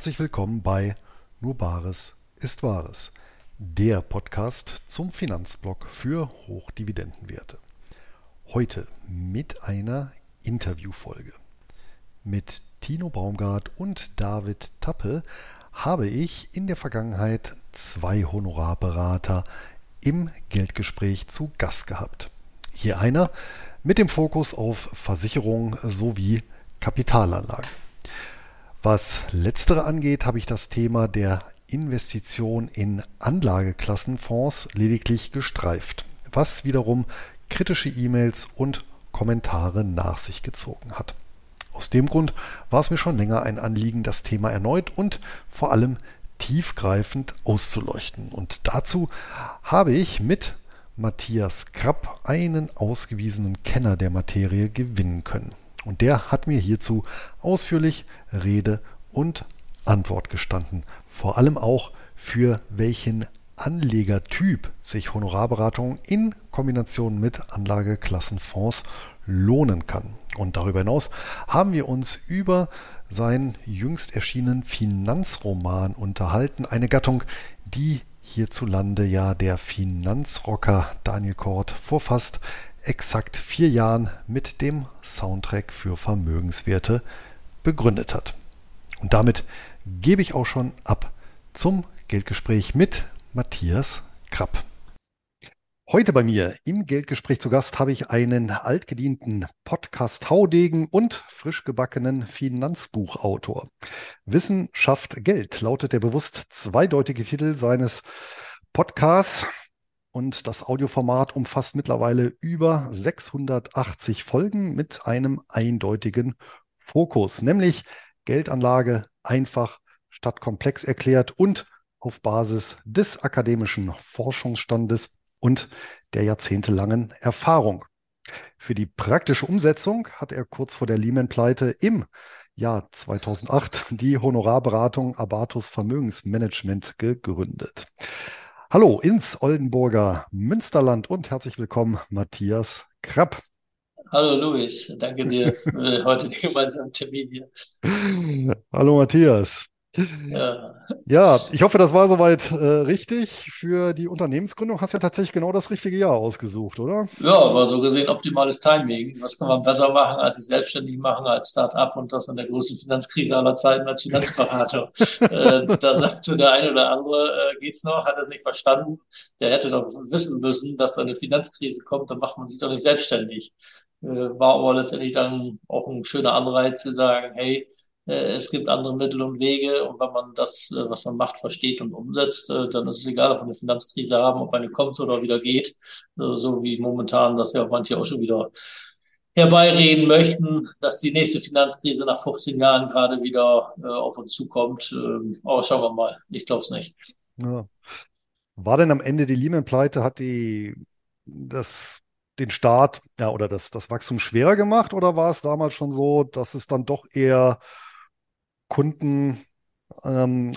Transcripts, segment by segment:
herzlich willkommen bei Nur Bares ist Wahres, der Podcast zum Finanzblock für Hochdividendenwerte. Heute mit einer Interviewfolge. Mit Tino Baumgart und David Tappe habe ich in der Vergangenheit zwei Honorarberater im Geldgespräch zu Gast gehabt. Hier einer mit dem Fokus auf Versicherung sowie Kapitalanlagen. Was letztere angeht, habe ich das Thema der Investition in Anlageklassenfonds lediglich gestreift, was wiederum kritische E-Mails und Kommentare nach sich gezogen hat. Aus dem Grund war es mir schon länger ein Anliegen, das Thema erneut und vor allem tiefgreifend auszuleuchten. Und dazu habe ich mit Matthias Krapp einen ausgewiesenen Kenner der Materie gewinnen können. Und der hat mir hierzu ausführlich Rede und Antwort gestanden. Vor allem auch, für welchen Anlegertyp sich Honorarberatung in Kombination mit Anlageklassenfonds lohnen kann. Und darüber hinaus haben wir uns über seinen jüngst erschienenen Finanzroman unterhalten, eine Gattung, die hierzulande ja der Finanzrocker Daniel Kort vor fast exakt vier Jahren mit dem Soundtrack für Vermögenswerte begründet hat. Und damit gebe ich auch schon ab zum Geldgespräch mit Matthias Krapp. Heute bei mir im Geldgespräch zu Gast habe ich einen altgedienten Podcast-Haudegen und frisch gebackenen Finanzbuchautor. Wissen schafft Geld lautet der bewusst zweideutige Titel seines Podcasts und das Audioformat umfasst mittlerweile über 680 Folgen mit einem eindeutigen Fokus, nämlich Geldanlage einfach statt komplex erklärt und auf Basis des akademischen Forschungsstandes und der jahrzehntelangen Erfahrung. Für die praktische Umsetzung hat er kurz vor der Lehman-Pleite im Jahr 2008 die Honorarberatung Abatus Vermögensmanagement gegründet. Hallo ins Oldenburger Münsterland und herzlich willkommen, Matthias Krapp. Hallo Luis, danke dir für heute den gemeinsamen Termin hier. Hallo Matthias. Ja. ja, ich hoffe, das war soweit äh, richtig. Für die Unternehmensgründung hast du ja tatsächlich genau das richtige Jahr ausgesucht, oder? Ja, war so gesehen optimales Timing. Was kann man besser machen, als sich selbstständig machen als Start-up und das in der größten Finanzkrise aller Zeiten als Finanzberater? äh, da sagt so der eine oder andere, äh, geht's noch, hat er nicht verstanden. Der hätte doch wissen müssen, dass da eine Finanzkrise kommt, dann macht man sich doch nicht selbstständig. Äh, war aber letztendlich dann auch ein schöner Anreiz zu sagen, hey, es gibt andere Mittel und Wege und wenn man das, äh, was man macht, versteht und umsetzt, äh, dann ist es egal, ob wir eine Finanzkrise haben, ob eine kommt oder wieder geht, so wie momentan das ja manche auch schon wieder herbeireden möchten, dass die nächste Finanzkrise nach 15 Jahren gerade wieder auf uns zukommt. Ähm, aber schauen wir mal. Ich glaube es nicht. Ja. War denn am Ende die Lehman-Pleite, hat die das den Start ja, oder das, das Wachstum schwerer gemacht oder war es damals schon so, dass es dann doch eher Kunden ähm,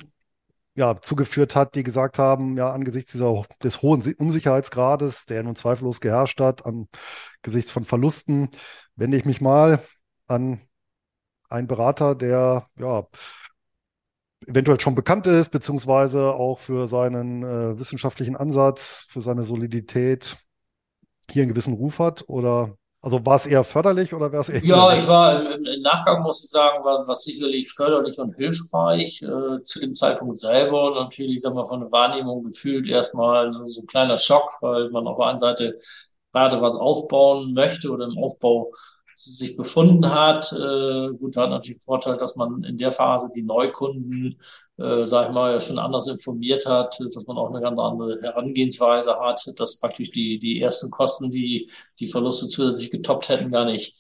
ja, zugeführt hat, die gesagt haben, ja, angesichts dieser, des hohen Unsicherheitsgrades, der nun zweifellos geherrscht hat, angesichts von Verlusten, wende ich mich mal an einen Berater, der ja eventuell schon bekannt ist, beziehungsweise auch für seinen äh, wissenschaftlichen Ansatz, für seine Solidität hier einen gewissen Ruf hat? Oder also war es eher förderlich oder wäre es eher? Ja, ich war im, Nachgang, muss ich sagen, war was sicherlich förderlich und hilfreich. Äh, zu dem Zeitpunkt selber natürlich, sagen wir, von der Wahrnehmung gefühlt erstmal so, so ein kleiner Schock, weil man auf der einen Seite gerade was aufbauen möchte oder im Aufbau sich befunden hat. Äh, gut, hat natürlich den Vorteil, dass man in der Phase die Neukunden, äh, sag ich mal, schon anders informiert hat, dass man auch eine ganz andere Herangehensweise hat, dass praktisch die, die ersten Kosten, die die Verluste zusätzlich getoppt hätten, gar nicht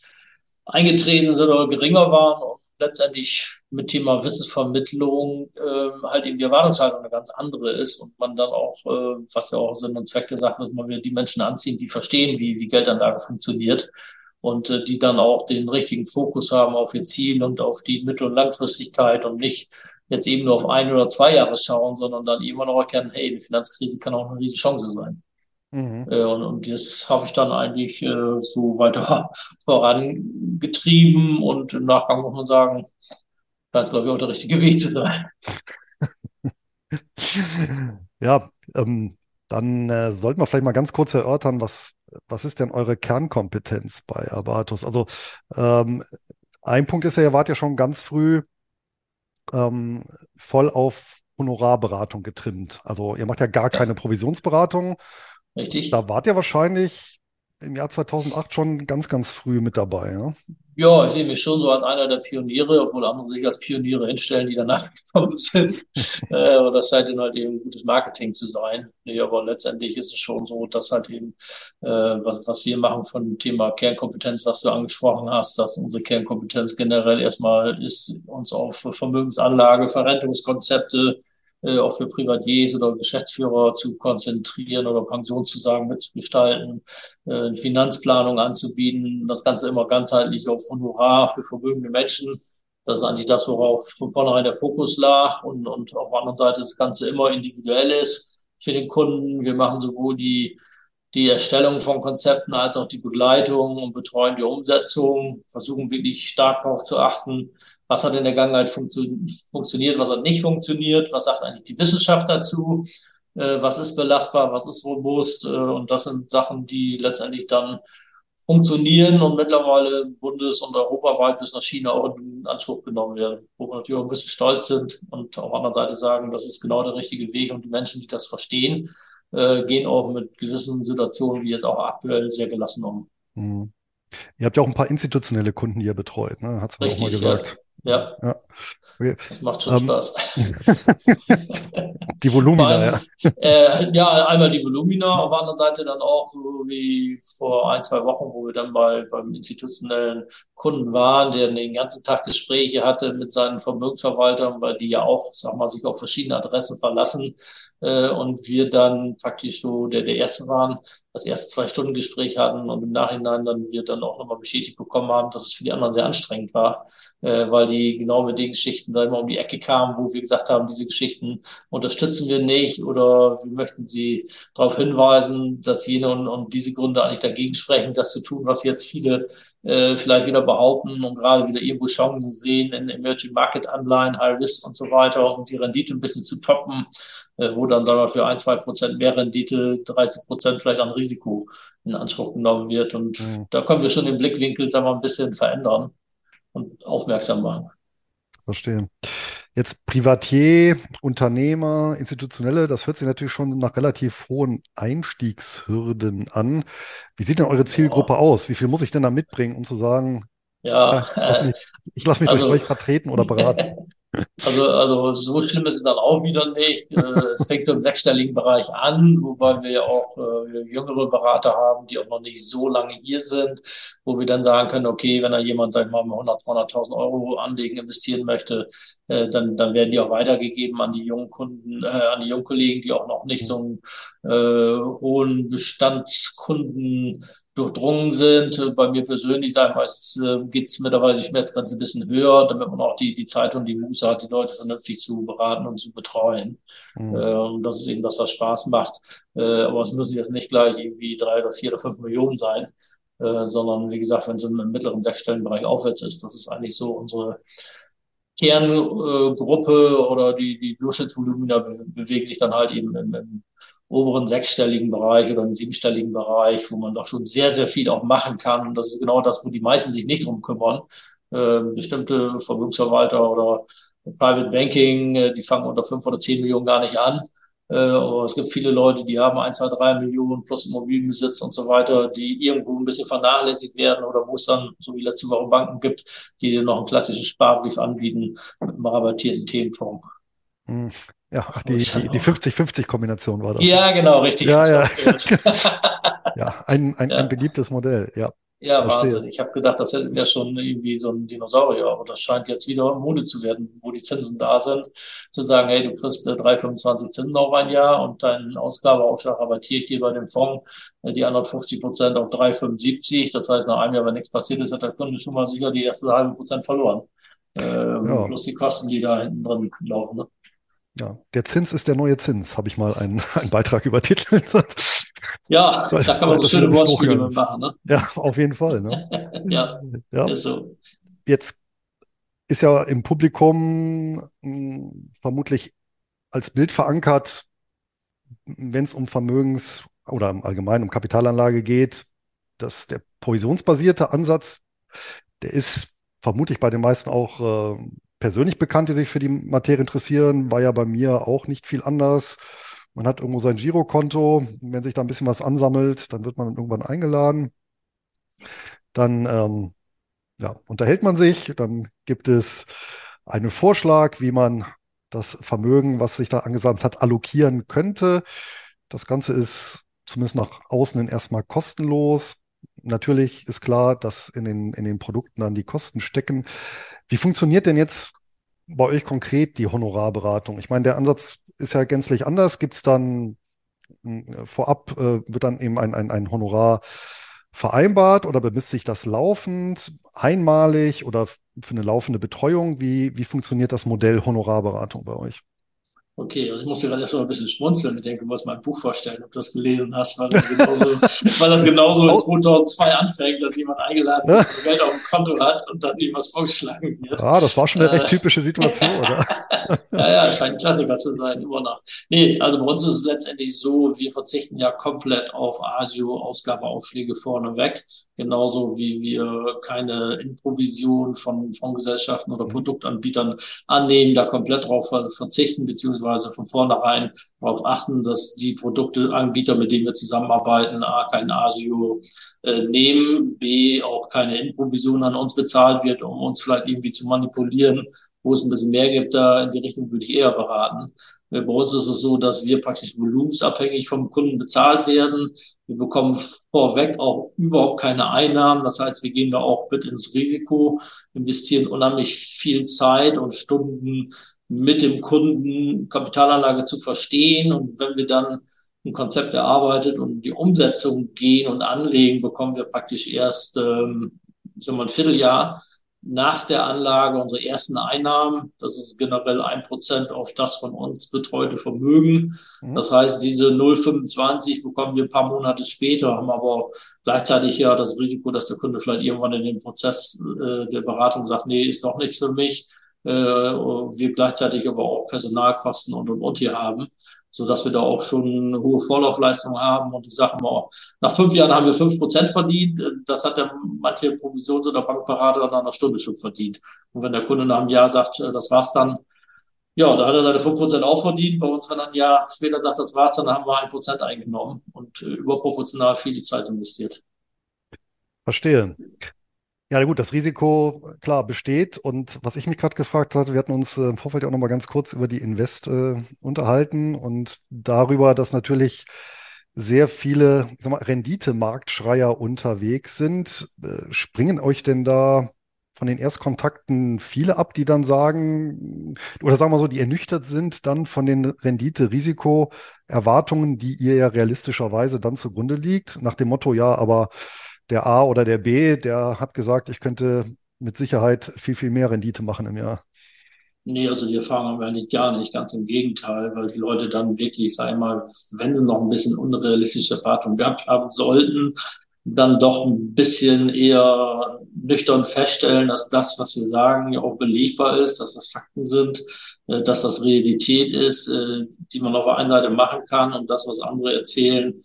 eingetreten sind oder geringer waren und letztendlich mit Thema Wissensvermittlung äh, halt eben die Erwartungshaltung eine ganz andere ist und man dann auch, äh, was ja auch Sinn und Zweck der Sache ist, man will die Menschen anziehen, die verstehen, wie, wie Geldanlage funktioniert und äh, die dann auch den richtigen Fokus haben auf ihr Ziel und auf die Mittel- und Langfristigkeit und nicht jetzt eben nur auf ein oder zwei Jahre schauen, sondern dann immer noch erkennen, hey, die Finanzkrise kann auch eine riesige Chance sein. Mhm. Äh, und, und das habe ich dann eigentlich äh, so weiter vorangetrieben und im Nachgang muss man sagen, scheint es, glaube ich, auch der richtige Weg zu sein. Ja, ähm, dann äh, sollten wir vielleicht mal ganz kurz erörtern, was, was ist denn eure Kernkompetenz bei Arbatus? Also ähm, ein Punkt ist ja, ihr wart ja schon ganz früh ähm, voll auf Honorarberatung getrimmt. Also ihr macht ja gar keine Provisionsberatung. richtig. Da wart ihr wahrscheinlich im Jahr 2008 schon ganz, ganz früh mit dabei, ja? Ja, ich sehe mich schon so als einer der Pioniere, obwohl andere sich als Pioniere hinstellen, die danach gekommen sind. Äh, aber das scheint dann halt eben gutes Marketing zu sein. Nee, aber letztendlich ist es schon so, dass halt eben, äh, was, was wir machen von dem Thema Kernkompetenz, was du angesprochen hast, dass unsere Kernkompetenz generell erstmal ist, uns auf Vermögensanlage, Verrentungskonzepte, äh, auch für Privatiers oder Geschäftsführer zu konzentrieren oder Pensionszusagen mitzugestalten äh, Finanzplanung anzubieten, das Ganze immer ganzheitlich auf Honorar für vermögende Menschen. Das ist eigentlich das, worauf von vornherein der Fokus lag und, und auf der anderen Seite das Ganze immer individuell ist für den Kunden. Wir machen sowohl die, die Erstellung von Konzepten als auch die Begleitung und betreuen die Umsetzung, versuchen wirklich stark darauf zu achten, was hat in der Vergangenheit funktio funktioniert, was hat nicht funktioniert, was sagt eigentlich die Wissenschaft dazu äh, was ist belastbar, was ist robust. Äh, und das sind Sachen, die letztendlich dann funktionieren und mittlerweile bundes- und europaweit bis nach China auch in Anspruch genommen werden, wo wir natürlich auch ein bisschen stolz sind und auf der anderen Seite sagen, das ist genau der richtige Weg und die Menschen, die das verstehen, äh, gehen auch mit gewissen Situationen, wie jetzt auch aktuell, sehr gelassen um. Hm. Ihr habt ja auch ein paar institutionelle Kunden, die ihr betreut, ne? Hat's mir auch mal gesagt. Ja, Ja. Okay. das macht schon Ähm, Spaß. die Volumina, allem, ja. äh, ja, einmal die Volumina, auf der anderen Seite dann auch so wie vor ein, zwei Wochen, wo wir dann bei, beim institutionellen Kunden waren, der den ganzen Tag Gespräche hatte mit seinen Vermögensverwaltern, weil die ja auch, sag mal, sich auf verschiedene Adressen verlassen, äh, und wir dann praktisch so der, der Erste waren, das erste zwei Stunden Gespräch hatten und im Nachhinein dann wir dann auch nochmal bestätigt bekommen haben, dass es für die anderen sehr anstrengend war, äh, weil die genau mit den Geschichten da immer um die Ecke kamen, wo wir gesagt haben, diese Geschichten unterstützen wir nicht oder wir möchten sie darauf hinweisen, dass jene und, und diese Gründe eigentlich dagegen sprechen, das zu tun, was jetzt viele äh, vielleicht wieder behaupten und gerade wieder irgendwo Chancen sehen in Emerging Market Anleihen, High Risk und so weiter, um die Rendite ein bisschen zu toppen, äh, wo dann sagen wir für ein, zwei Prozent mehr Rendite, 30 Prozent vielleicht an Risiko in Anspruch genommen wird. Und Hm, da können wir schon den Blickwinkel, sagen wir, ein bisschen verändern und aufmerksam machen. verstehe. Jetzt Privatier, Unternehmer, Institutionelle, das hört sich natürlich schon nach relativ hohen Einstiegshürden an. Wie sieht denn eure Ja, Zielgruppe aus? Wie viel muss ich denn da mitbringen, um zu sagen, ja, ja, lass äh, mich, ich lasse mich durch euch also vertreten oder beraten? Also, also so schlimm ist es dann auch wieder nicht. Äh, Es fängt so im sechsstelligen Bereich an, wobei wir ja auch äh, jüngere Berater haben, die auch noch nicht so lange hier sind, wo wir dann sagen können, okay, wenn da jemand, sag ich mal, mit 100, 200.000 Euro anlegen, investieren möchte, äh, dann, dann werden die auch weitergegeben an die jungen Kunden, äh, an die jungen Kollegen, die auch noch nicht so einen äh, hohen Bestandskunden durchdrungen sind. Äh, Bei mir persönlich, sage ich mal, es, äh, geht es mittlerweile die Schmerzgrenze ein bisschen höher, damit man auch die, die Zeit und die Muße hat, die Leute vernünftig zu beraten und zu betreuen. Äh, Hm, und das ist eben das, was Spaß macht. Äh, aber es müssen jetzt nicht gleich irgendwie drei oder vier oder fünf Millionen sein, äh, sondern wie gesagt, wenn es im mittleren sechsstelligen Bereich aufwärts ist, das ist eigentlich so unsere Kerngruppe oder die, die Durchschnittsvolumina be bewegt sich dann halt eben im, im oberen sechsstelligen Bereich oder im siebenstelligen Bereich, wo man doch schon sehr, sehr viel auch machen kann. Und das ist genau das, wo die meisten sich nicht drum kümmern. Äh, bestimmte Vermögensverwalter oder Private Banking, äh, die fangen unter fünf oder zehn Millionen gar nicht an. Äh, aber es gibt viele Leute, die haben ein, zwei, drei Millionen plus Immobilienbesitz und so weiter, die irgendwo ein bisschen vernachlässigt werden oder wo es dann, so wie letzte Woche Banken gibt, die dir noch einen klassischen Sparbrief anbieten mit einem rabattierten Themenfonds. Ja, ach, die, die, die auch 50-50-Kombination war das, ja, genau, richtig, Ja, ja, ja, ein, ein, ein Ja, beliebtes Modell, ja, ja, verstehe. Wahnsinn. Ich habe gedacht, das wäre schon irgendwie so ein Dinosaurier, aber das scheint jetzt wieder Mode zu werden, wo die Zinsen da sind, zu sagen, hey, du kriegst äh, 3,25 Zinsen auf ein Jahr und deinen Ausgabeaufschlag rabattiere ich dir bei dem Fonds äh, die anderen 50 Prozent auf 3,75. Das heißt, nach einem Jahr, wenn nichts passiert ist, hat der Kunde schon mal sicher die erste halbe Prozent verloren. Ähm, Ja, plus die Kosten, die da hinten drin laufen. Ne? Ja, der Zins ist der neue Zins, habe ich mal einen, einen Beitrag übertitelt. Ja, da kann man so schöne Wortspiele mitmachen, ne? Ja, auf jeden Fall, ne? Ja, Ja, ist so. jetzt ist ja im Publikum mh, hm, vermutlich als Bild verankert, wenn es um Vermögens- oder im Allgemeinen um Kapitalanlage geht, dass der provisionsbasierte Ansatz, der ist vermutlich bei den meisten auch äh, persönlich bekannt, die sich für die Materie interessieren, war ja bei mir auch nicht viel anders. Man hat irgendwo sein Girokonto. Wenn sich da ein bisschen was ansammelt, dann wird man irgendwann eingeladen. Dann ähm, ja, unterhält man sich. Dann gibt es einen Vorschlag, wie man das Vermögen, was sich da angesammelt hat, allokieren könnte. Das Ganze ist zumindest nach außen hin erstmal kostenlos. Natürlich ist klar, dass in den, in den Produkten dann die Kosten stecken. Wie funktioniert denn jetzt bei euch konkret die Honorarberatung? Ich meine, der Ansatz ist ja gänzlich anders. Gibt es dann hm, vorab, äh, wird dann eben ein, ein, ein Honorar vereinbart oder bemisst sich das laufend, einmalig oder für eine laufende Betreuung? Wie, wie funktioniert das Modell Honorarberatung bei euch? Okay, also ich muss gerade erst mal ein bisschen schmunzeln. Ich denke, du musst mein Buch vorstellen, ob du das gelesen hast, weil das genauso, weil das genauso in 2002 anfängt, dass jemand eingeladen wird. Geld auf dem Konto hat und dann ihm was vorgeschlagen wird. Ah, das war schon eine recht äh, typische Situation, oder? ja, ja, scheint ein Klassiker zu sein, immer noch. Nee, also bei uns ist es letztendlich so, wir verzichten ja komplett auf ASIO-Ausgabeaufschläge vorneweg. Genauso wie wir keine Improvision von Fondsgesellschaften oder mhm. Produktanbietern annehmen, da komplett drauf verzichten, beziehungsweise von vornherein darauf achten, dass die Produkteanbieter, mit denen wir zusammenarbeiten, A, kein ASIO äh, nehmen, B, auch keine Improvision an uns bezahlt wird, um uns vielleicht irgendwie zu manipulieren wo es ein bisschen mehr gibt, da in die Richtung würde ich eher beraten. Bei uns ist es so, dass wir praktisch volumensabhängig vom Kunden bezahlt werden. Wir bekommen vorweg auch überhaupt keine Einnahmen. Das heißt, wir gehen da auch mit ins Risiko, investieren unheimlich viel Zeit und Stunden mit dem Kunden Kapitalanlage zu verstehen. Und wenn wir dann ein Konzept erarbeitet und die Umsetzung gehen und anlegen, bekommen wir praktisch erst ähm, sagen wir, ein Vierteljahr nach der Anlage unsere ersten Einnahmen. Das ist generell ein Prozent auf das von uns betreute Vermögen. Mhm. Das heißt, diese 0,25 bekommen wir ein paar Monate später, haben aber gleichzeitig ja das Risiko, dass der Kunde vielleicht irgendwann in dem Prozess äh, der Beratung sagt, nee, ist doch nichts für mich. Äh, wir gleichzeitig aber auch Personalkosten und und und hier haben so dass wir da auch schon eine hohe Vorlaufleistung haben. Und ich sage mal, nach fünf Jahren haben wir fünf Prozent verdient. Das hat der manche Provisions- oder Bankberater nach einer Stunde schon verdient. Und wenn der Kunde nach einem Jahr sagt, äh, das war's dann, ja, da hat er seine fünf Prozent auch verdient. Bei uns, wenn er ein Jahr später sagt, das war's, dann haben wir ein Prozent eingenommen und äh, überproportional viel Zeit investiert. Verstehe. Ja, gut, das Risiko, klar, besteht. Und was ich mich gerade gefragt hatte, wir hatten uns äh, im Vorfeld auch noch mal ganz kurz über die Invest äh, unterhalten und darüber, dass natürlich sehr viele, ich sag mal, Rendite-Marktschreier unterwegs sind. Äh, springen euch denn da von den Erstkontakten viele ab, die dann sagen, oder sagen wir so, die ernüchtert sind dann von den Rendite-Risiko-Erwartungen, die ihr ja realistischerweise dann zugrunde liegt, nach dem Motto, ja, aber der A oder der B, der hat gesagt, ich könnte mit Sicherheit viel, viel mehr Rendite machen im Jahr. Nee, also die Erfahrung haben wir eigentlich gar nicht, ganz im Gegenteil, weil die Leute dann wirklich, sag ich mal, wenn sie noch ein bisschen unrealistische Erwartungen gehabt haben sollten, dann doch ein bisschen eher nüchtern feststellen, dass das, was wir sagen, ja auch belegbar ist, dass das Fakten sind, äh, dass das Realität ist, äh, die man auf der einen Seite machen kann und das, was andere erzählen, äh,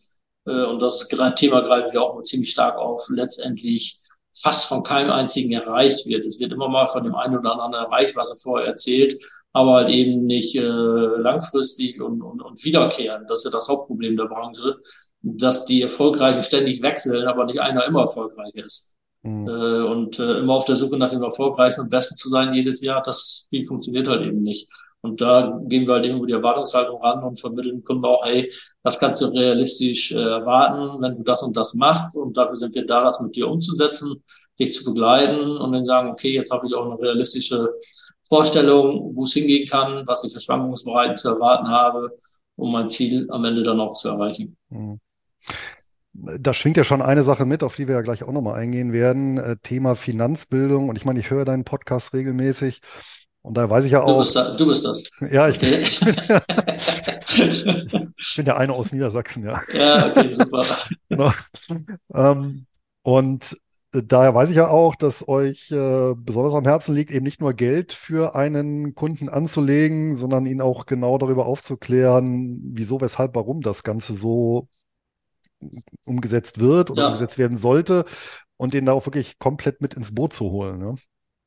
und das Thema greifen wir auch ziemlich stark auf, letztendlich fast von keinem einzigen erreicht wird. Es wird immer mal von dem einen oder anderen erreicht, was er vorher erzählt, aber halt eben nicht äh, langfristig und, und, und wiederkehrend. Das ist ja das Hauptproblem der Branche, dass die Erfolgreichen ständig wechseln, aber nicht einer immer erfolgreich ist. Mhm. Äh, und äh, immer auf der Suche nach dem Erfolgreichsten und Besten zu sein jedes Jahr, das funktioniert halt eben nicht. Und da gehen wir halt eben über die Erwartungshaltung ran und vermitteln dem Kunden auch, hey, das kannst du realistisch äh, erwarten, wenn du das und das machst. Und dafür sind wir da, das mit dir umzusetzen, dich zu begleiten und dann sagen, okay, jetzt habe ich auch eine realistische Vorstellung, wo es hingehen kann, was ich für Schwankungsbreiten zu erwarten habe, um mein Ziel am Ende dann auch zu erreichen. Mhm. Da schwingt ja schon eine Sache mit, auf die wir ja gleich auch nochmal eingehen werden. Äh, Thema Finanzbildung. Und ich meine, ich höre deinen Podcast regelmäßig. Und da weiß ich ja auch. Du bist, da, du bist das. Ja, ich, okay. ich bin der eine aus Niedersachsen, ja. Ja, okay, super. genau. ähm, und daher weiß ich ja auch, dass euch äh, besonders am Herzen liegt, eben nicht nur Geld für einen Kunden anzulegen, sondern ihn auch genau darüber aufzuklären, wieso, weshalb, warum das Ganze so umgesetzt wird oder Ja, umgesetzt werden sollte und den da auch wirklich komplett mit ins Boot zu holen. Ne?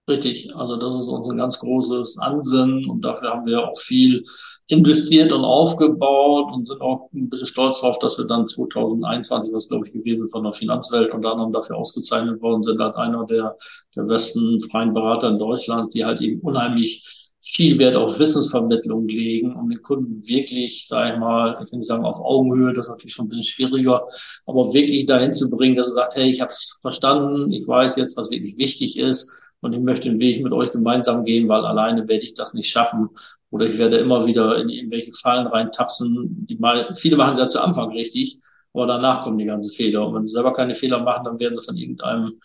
Richtig. Also das ist uns ein ganz großes Ansinnen und dafür haben wir auch viel investiert und aufgebaut und sind auch ein bisschen stolz darauf, dass wir dann 2021, was glaube ich gewesen von der Finanzwelt unter anderem dafür ausgezeichnet worden sind als einer der, der besten freien Berater in Deutschland, die halt eben unheimlich viel Wert auf Wissensvermittlung legen, um den Kunden wirklich, sage ich mal, ich will nicht sagen auf Augenhöhe, das ist natürlich schon ein bisschen schwieriger, aber wirklich dahin zu bringen, dass er sagt, hey, ich habe es verstanden, ich weiß jetzt, was wirklich wichtig ist und ich möchte den Weg mit euch gemeinsam gehen, weil alleine werde ich das nicht schaffen oder ich werde immer wieder in irgendwelche Fallen reintapsen. Die mal, viele machen es ja zu Anfang richtig, aber danach kommen die ganzen Fehler und wenn sie selber keine Fehler machen, dann werden sie von irgendeinem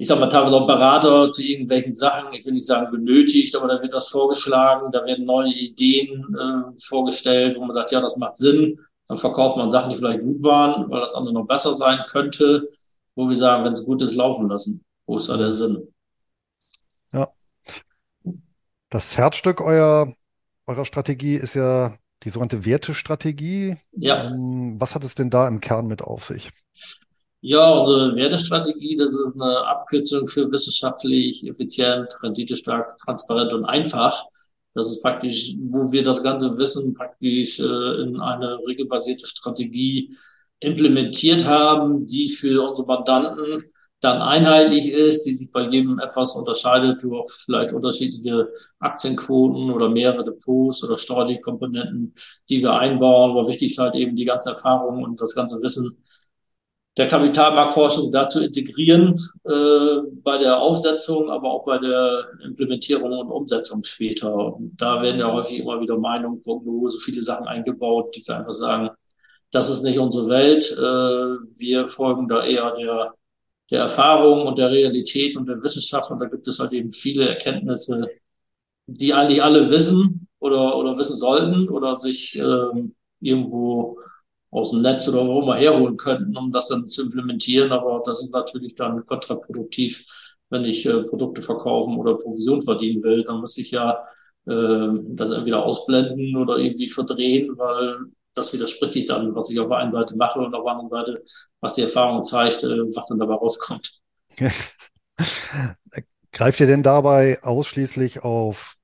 ich sag mal, teilweise auch Berater zu irgendwelchen Sachen, ich will nicht sagen benötigt, aber da wird was vorgeschlagen, da werden neue Ideen äh, vorgestellt, wo man sagt, ja, das macht Sinn. Dann verkauft man Sachen, die vielleicht gut waren, weil das andere noch besser sein könnte, wo wir sagen, wenn es gut ist, laufen lassen. Wo ist da der. Sinn? Das Herzstück eurer, eurer Strategie ist ja die sogenannte Wertestrategie. Ja, Ähm, Was hat es denn da im Kern mit auf sich? Ja, unsere Wertestrategie, das ist eine Abkürzung für wissenschaftlich, effizient, renditestark, transparent und einfach. Das ist praktisch, wo wir das ganze Wissen praktisch äh, in eine regelbasierte Strategie implementiert haben, die für unsere Mandanten dann einheitlich ist, die sich bei jedem etwas unterscheidet durch vielleicht unterschiedliche Aktienquoten oder mehrere Depots oder Steuerkomponenten, die wir einbauen. Aber wichtig ist halt eben die ganzen Erfahrungen und das ganze Wissen der Kapitalmarktforschung dazu integrieren, äh, bei der Aufsetzung, aber auch bei der Implementierung und Umsetzung später. Und da werden ja häufig immer wieder Meinungen, Prognosen, viele Sachen eingebaut, die wir einfach sagen, das ist nicht unsere Welt. Äh, wir folgen da eher der, der Erfahrung und der Realität und der Wissenschaft. Und da gibt es halt eben viele Erkenntnisse, die eigentlich alle wissen oder, oder wissen sollten oder sich ähm, irgendwo aus dem Netz oder wo immer herholen könnten, um das dann zu implementieren. Aber das ist natürlich dann kontraproduktiv, wenn ich äh, Produkte verkaufen oder Provision verdienen will. Dann muss ich ja äh, das entweder ausblenden oder irgendwie verdrehen, weil das widerspricht sich dann, was ich auf der einen Seite mache und auf der anderen Seite, was die Erfahrung zeigt, äh, was dann dabei rauskommt. Greift ihr denn dabei ausschließlich auf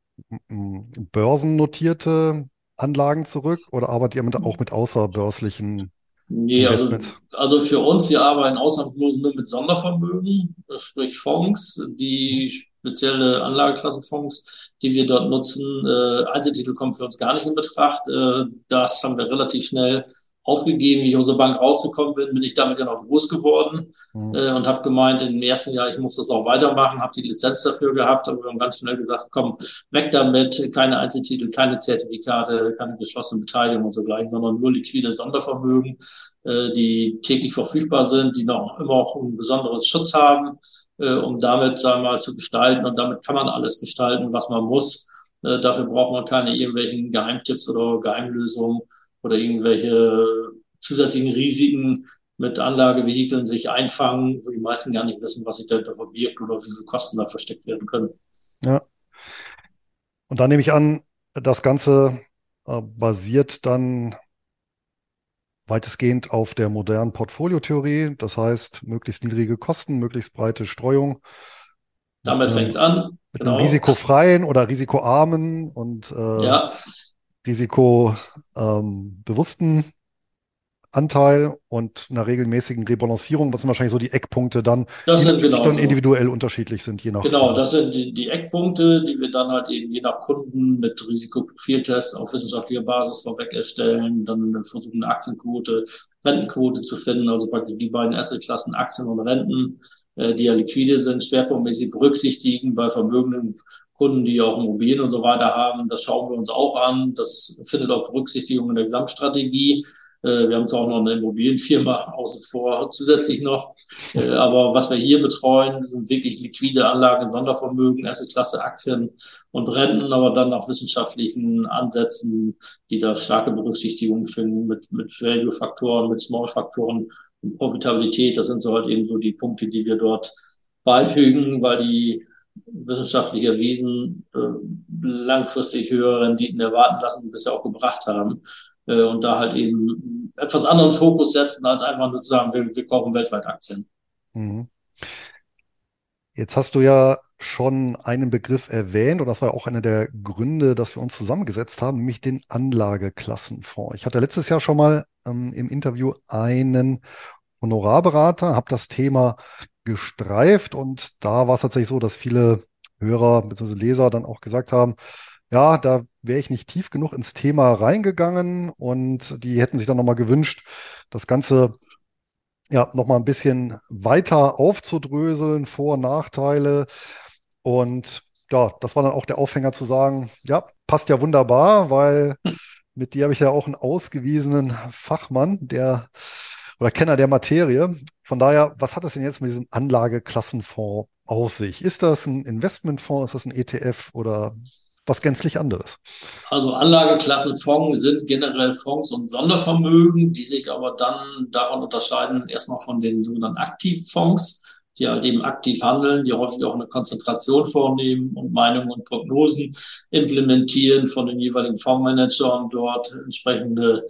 börsennotierte Anlagen zurück oder arbeitet ihr mit, auch mit außerbörslichen Nee, also, Investments? also für uns, wir arbeiten ausnahmslos nur mit Sondervermögen, sprich Fonds, die spezielle Anlageklassenfonds, die wir dort nutzen. Äh, Einzeltitel kommen für uns gar nicht in Betracht. Äh, das haben wir relativ schnell aufgegeben. Wie ich aus der Bank rausgekommen bin, bin ich damit dann auch groß geworden Mhm. äh, und habe gemeint, im ersten Jahr, ich muss das auch weitermachen, habe die Lizenz dafür gehabt, aber wir haben ganz schnell gesagt, komm, weg damit, keine Einzeltitel, keine Zertifikate, keine geschlossene Beteiligung und so gleich, sondern nur liquide Sondervermögen äh, die täglich verfügbar sind, die noch immer auch einen besonderen Schutz haben, äh, um damit, sagen wir mal, zu gestalten. Und damit kann man alles gestalten, was man muss. Äh, dafür braucht man keine irgendwelchen Geheimtipps oder Geheimlösungen oder irgendwelche zusätzlichen Risiken mit Anlagevehikeln sich einfangen, wo die meisten gar nicht wissen, was sich dahinter verbirgt oder wie viele Kosten da versteckt werden können. Ja. Und dann nehme ich an, das Ganze äh, basiert dann weitestgehend auf der modernen Portfoliotheorie. Das heißt, möglichst niedrige Kosten, möglichst breite Streuung mit Damit einem, fängt es an. mit einem Genau. risikofreien oder risikoarmen und äh, Ja, risikobewussten Anteil und einer regelmäßigen Rebalancierung. Das sind wahrscheinlich so die Eckpunkte dann, das die genau dann so. individuell unterschiedlich sind, je nach Genau, das sind die, die Eckpunkte, die wir dann halt eben je nach Kunden mit Risikoprofiltests auf wissenschaftlicher Basis vorweg erstellen, dann versuchen eine Aktienquote, Rentenquote zu finden, also praktisch die beiden Assetklassen Aktien und Renten, äh, die ja liquide sind, schwerpunktmäßig berücksichtigen bei vermögenden Kunden, die auch Immobilien und so weiter haben. Das schauen wir uns auch an. Das findet auch Berücksichtigung in der Gesamtstrategie. Äh, Wir haben zwar auch noch eine Immobilienfirma außen vor zusätzlich noch. Äh, Aber was wir hier betreuen, sind wirklich liquide Anlagen, Sondervermögen, erste Klasse Aktien und Renten, aber dann nach wissenschaftlichen Ansätzen, die da starke Berücksichtigung finden mit, mit Value-Faktoren, mit Small-Faktoren, und Profitabilität. Das sind so halt eben so die Punkte, die wir dort beifügen, weil die wissenschaftlich erwiesen äh, langfristig höhere Renditen erwarten lassen, bisher auch gebracht haben. Und da halt eben etwas anderen Fokus setzen, als einfach nur zu sagen, wir, wir kaufen weltweit Aktien. Mhm. Jetzt hast du ja schon einen Begriff erwähnt und das war auch einer der Gründe, dass wir uns zusammengesetzt haben, nämlich den Anlageklassenfonds. Ich hatte letztes Jahr schon mal ähm, im Interview einen Honorarberater, habe das Thema gestreift und da war es tatsächlich so, dass viele Hörer bzw. Leser dann auch gesagt haben, ja, da wäre ich nicht tief genug ins Thema reingegangen und die hätten sich dann nochmal gewünscht, das Ganze ja nochmal ein bisschen weiter aufzudröseln, Vor- und Nachteile. Und ja, das war dann auch der Aufhänger zu sagen, ja, passt ja wunderbar, weil mit dir habe ich ja auch einen ausgewiesenen Fachmann, der oder Kenner der Materie. Von daher, was hat das denn jetzt mit diesem Anlageklassenfonds aus sich? Ist das ein Investmentfonds? Ist das ein ETF oder was gänzlich anderes? Also Anlageklassenfonds sind generell Fonds und Sondervermögen, die sich aber dann davon unterscheiden, erstmal von den sogenannten Aktivfonds, die halt eben aktiv handeln, die häufig auch eine Konzentration vornehmen und Meinungen und Prognosen implementieren von den jeweiligen Fondsmanagern, dort entsprechende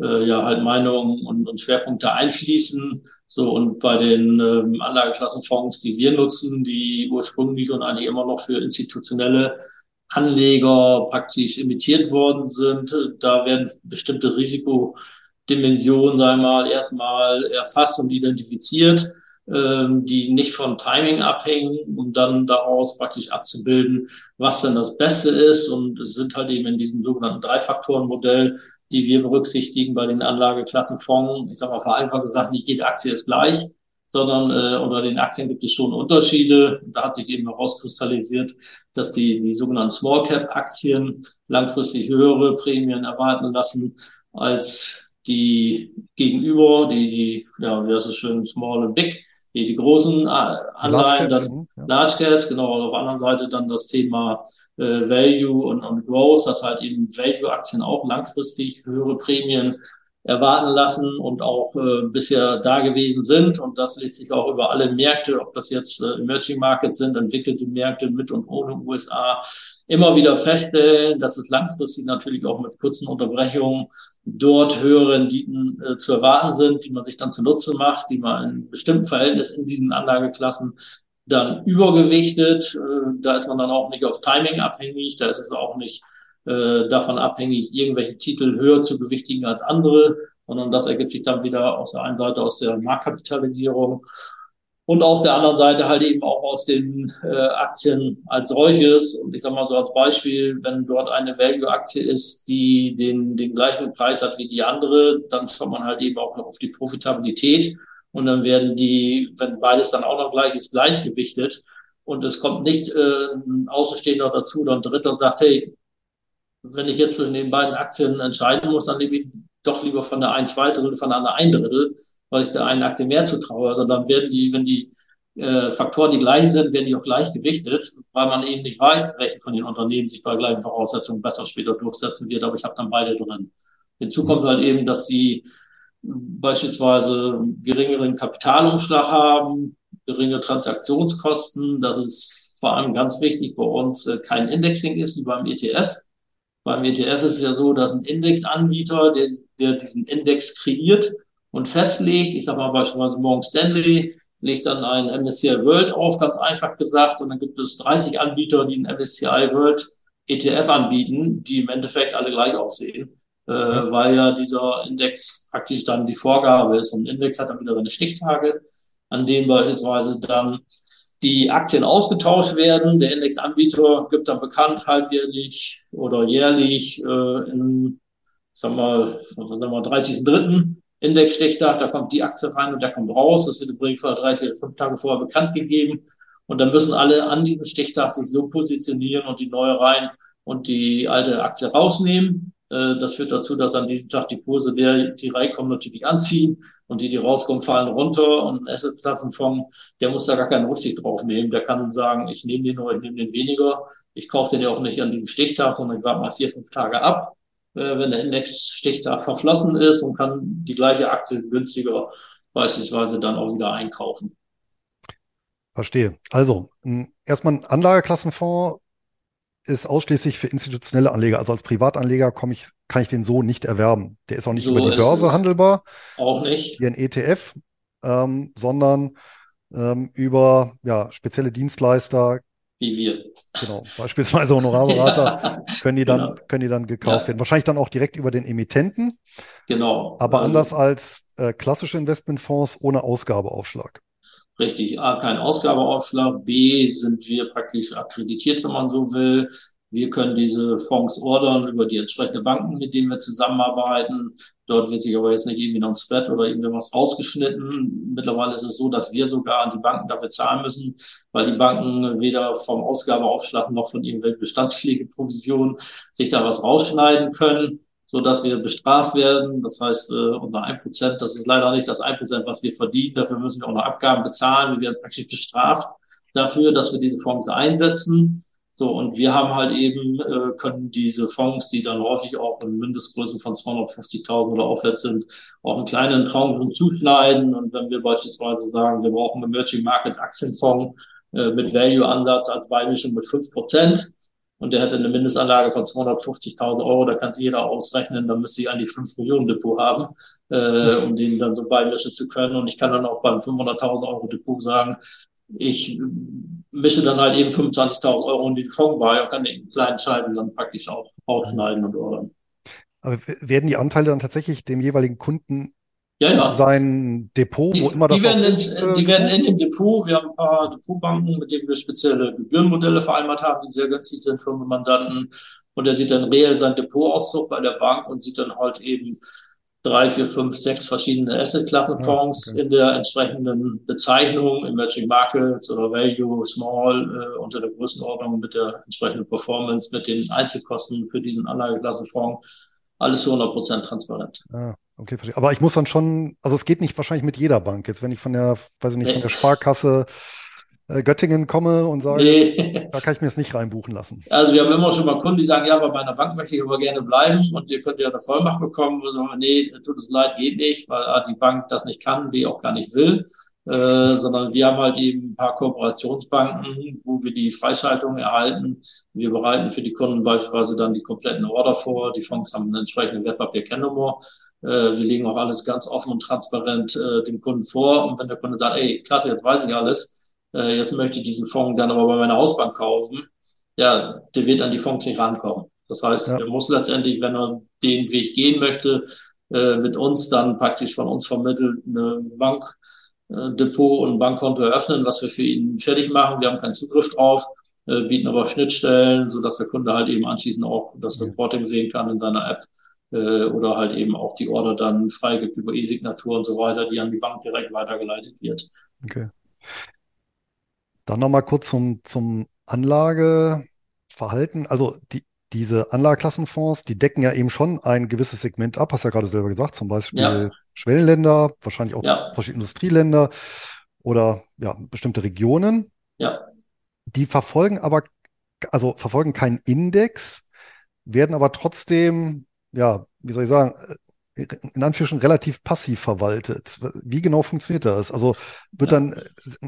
äh, ja halt Meinungen und, und Schwerpunkte einfließen. So, und bei den ähm, Anlageklassenfonds, die wir nutzen, die ursprünglich und eigentlich immer noch für institutionelle Anleger praktisch imitiert worden sind, da werden bestimmte Risikodimensionen, wir mal, erstmal erfasst und identifiziert, ähm, die nicht von Timing abhängen, um dann daraus praktisch abzubilden, was denn das Beste ist. Und es sind halt eben in diesem sogenannten Drei-Faktoren-Modell die wir berücksichtigen bei den Anlageklassenfonds. Ich sage mal vereinfacht gesagt, nicht jede Aktie ist gleich, sondern äh, unter den Aktien gibt es schon Unterschiede. Da hat sich eben herauskristallisiert, dass die, die sogenannten Small Cap Aktien langfristig höhere Prämien erwarten lassen als die gegenüber, die, die, ja, wie heißt es schön, Small und Big, die, die großen äh, Anleihen, Large Caps, dann ja. Large Caps, genau, und auf der anderen Seite dann das Thema äh, Value und, und Growth, dass halt eben Value-Aktien auch langfristig höhere Prämien erwarten lassen und auch äh, bisher da gewesen sind. Und das lässt sich auch über alle Märkte, ob das jetzt äh, Emerging Markets sind, entwickelte Märkte mit und ohne USA, immer wieder feststellen, dass es langfristig natürlich auch mit kurzen Unterbrechungen dort höhere Renditen äh, zu erwarten sind, die man sich dann zunutze macht, die man in bestimmten Verhältnis in diesen Anlageklassen dann übergewichtet. Äh, da ist man dann auch nicht auf Timing abhängig, da ist es auch nicht äh, davon abhängig, irgendwelche Titel höher zu gewichtigen als andere, sondern das ergibt sich dann wieder aus der einen Seite aus der Marktkapitalisierung und auf der anderen Seite halt eben auch aus den äh, Aktien als solches. Und ich sage mal so als Beispiel, wenn dort eine Value-Aktie ist, die den, den gleichen Preis hat wie die andere, dann schaut man halt eben auch auf die Profitabilität und dann werden die, wenn beides dann auch noch gleich ist, gleichgewichtet. Und es kommt nicht äh, ein Außenstehender dazu oder ein Dritter und sagt, hey, wenn ich jetzt zwischen den beiden Aktien entscheiden muss, dann nehme ich doch lieber von der ein zwei Drittel, von der anderen ein Drittel, weil ich der einen Aktie mehr zutraue. Also dann werden die, wenn die äh, Faktoren die gleichen sind, werden die auch gleich gewichtet, weil man eben nicht weiß, welche von den Unternehmen sich bei gleichen Voraussetzungen besser später durchsetzen wird. Aber ich habe dann beide drin. Hinzu kommt halt eben, dass die beispielsweise geringeren Kapitalumschlag haben, geringe Transaktionskosten. Das ist vor allem ganz wichtig bei uns, äh, kein Indexing ist wie beim ETF. Beim ETF ist es ja so, dass ein Indexanbieter, der, der diesen Index kreiert und festlegt, ich sage mal beispielsweise Morgan Stanley, legt dann ein MSCI World auf, ganz einfach gesagt, und dann gibt es 30 Anbieter, die einen MSCI World ETF anbieten, die im Endeffekt alle gleich aussehen äh, weil ja dieser Index praktisch dann die Vorgabe ist. Und Index hat dann wieder seine Stichtage, an denen beispielsweise dann die Aktien ausgetauscht werden. Der Indexanbieter gibt dann bekannt halbjährlich oder jährlich äh, in, sagen wir, wir 30.3. Indexstichtag, da kommt die Aktie rein und der kommt raus. Das wird im Regelfall drei, vier, fünf Tage vorher bekannt gegeben. Und dann müssen alle an diesem Stichtag sich so positionieren und die neue rein und die alte Aktie rausnehmen. Äh, das führt dazu, dass an diesem Tag die Kurse der, die reinkommen, natürlich anziehen und die, die rauskommen, fallen runter. Und ein Asset-Klassenfonds, der muss da gar keine Rücksicht drauf nehmen. Der kann sagen, ich nehme den oder ich nehme den weniger. Ich kaufe den ja auch nicht an diesem Stichtag und ich warte mal vier, fünf Tage ab, äh, wenn der Index-Stichtag verflossen ist und kann die gleiche Aktie günstiger beispielsweise dann auch wieder einkaufen. Verstehe. Also, erstmal ein Anlageklassenfonds ist ausschließlich für institutionelle Anleger. Also als Privatanleger komme ich, kann ich den so nicht erwerben. Der ist auch nicht so über die Börse handelbar. Auch nicht. Wie ein ETF, ähm, sondern ähm, über ja, spezielle Dienstleister. Wie wir. Genau, beispielsweise Honorarberater können die dann, genau. können die dann gekauft ja. werden. Wahrscheinlich dann auch direkt über den Emittenten. Genau. Aber also, anders als äh, klassische Investmentfonds ohne Ausgabeaufschlag. Richtig, A, kein Ausgabeaufschlag, B, sind wir praktisch akkreditiert, wenn man so will. Wir können diese Fonds ordern über die entsprechenden Banken, mit denen wir zusammenarbeiten. Dort wird sich aber jetzt nicht irgendwie noch ein Spread oder irgendwas rausgeschnitten. Mittlerweile ist es so, dass wir sogar an die Banken dafür zahlen müssen, weil die Banken weder vom Ausgabeaufschlag noch von irgendwelchen Bestandspflegeprovisionen sich da was rausschneiden können so dass wir bestraft werden. Das heißt, äh, unser 1%, das ist leider nicht das 1%, was wir verdienen. Dafür müssen wir auch noch Abgaben bezahlen. Wir werden praktisch bestraft dafür, dass wir diese Fonds einsetzen. So, und wir haben halt eben, äh, können diese Fonds, die dann häufig auch in Mindestgrößen von 250.000 oder aufwärts sind, auch einen kleinen Fonds zuschneiden. Und wenn wir beispielsweise sagen, wir brauchen einen Emerging Market Aktienfonds äh, mit Value-Ansatz als Beimischung mit 5%, und der hätte eine Mindestanlage von 250.000 Euro, da kann sich jeder ausrechnen, dann müsste ich eigentlich 5 Millionen Depot haben, äh, um den dann so beimischen zu können. Und ich kann dann auch beim 500.000 Euro Depot sagen, ich mische dann halt eben 25.000 Euro in die Fonds bei und kann den kleinen Scheiben dann praktisch auch ausschneiden und ordern. Aber werden die Anteile dann tatsächlich dem jeweiligen Kunden ja, ja. sein Depot, die, wo immer das die werden, ist, in, die werden in dem Depot, wir haben ein paar Depotbanken, mit denen wir spezielle Gebührenmodelle vereinbart haben, die sehr günstig sind für Mandanten. Und er sieht dann reell sein Depotauszug bei der Bank und sieht dann halt eben drei, vier, fünf, sechs verschiedene Asset-Klassenfonds ja, okay. in der entsprechenden Bezeichnung, Emerging Markets oder Value, Small, äh, unter der Größenordnung mit der entsprechenden Performance, mit den Einzelkosten für diesen Anlageklassenfonds. Alles zu 100 Prozent transparent. Ja. Okay, verstehe. Aber ich muss dann schon, also es geht nicht wahrscheinlich mit jeder Bank. Jetzt, wenn ich von der, weiß ich nicht, nee. von der Sparkasse äh, Göttingen komme und sage, nee. da kann ich mir das nicht reinbuchen lassen. Also wir haben immer schon mal Kunden, die sagen, ja, bei meiner Bank möchte ich aber gerne bleiben und ihr könnt ja eine Vollmacht bekommen. Wir sagen, nee, tut es leid, geht nicht, weil A, die Bank das nicht kann, B, auch gar nicht will. Äh, sondern wir haben halt eben ein paar Kooperationsbanken, wo wir die Freischaltung erhalten. Wir bereiten für die Kunden beispielsweise dann die kompletten Order vor. Die Fonds haben eine entsprechende Wertpapierkennnummer. Äh, wir legen auch alles ganz offen und transparent äh, dem Kunden vor. Und wenn der Kunde sagt, ey, klasse, jetzt weiß ich alles, äh, jetzt möchte ich diesen Fonds dann aber bei meiner Hausbank kaufen, ja, der wird an die Fonds nicht rankommen. Das heißt, ja. er muss letztendlich, wenn er den Weg gehen möchte, äh, mit uns dann praktisch von uns vermittelt eine Bankdepot und ein Bankkonto eröffnen, was wir für ihn fertig machen. Wir haben keinen Zugriff drauf, äh, bieten aber Schnittstellen, so dass der Kunde halt eben anschließend auch das Reporting sehen kann in seiner App äh, oder halt eben auch die Order dann freigibt über E-Signatur und so weiter, die an die Bank direkt weitergeleitet wird. Okay. Dann nochmal kurz zum, zum Anlageverhalten. Also die, diese Anlageklassenfonds, die decken ja eben schon ein gewisses Segment ab, hast du ja gerade selber gesagt, zum Beispiel ja. Schwellenländer, wahrscheinlich auch ja. Industrieländer oder ja, bestimmte Regionen. Ja. Die verfolgen aber, also verfolgen keinen Index, werden aber trotzdem ja, wie soll ich sagen, in Anführungsstrichen relativ passiv verwaltet. Wie genau funktioniert das? Also wird dann, äh,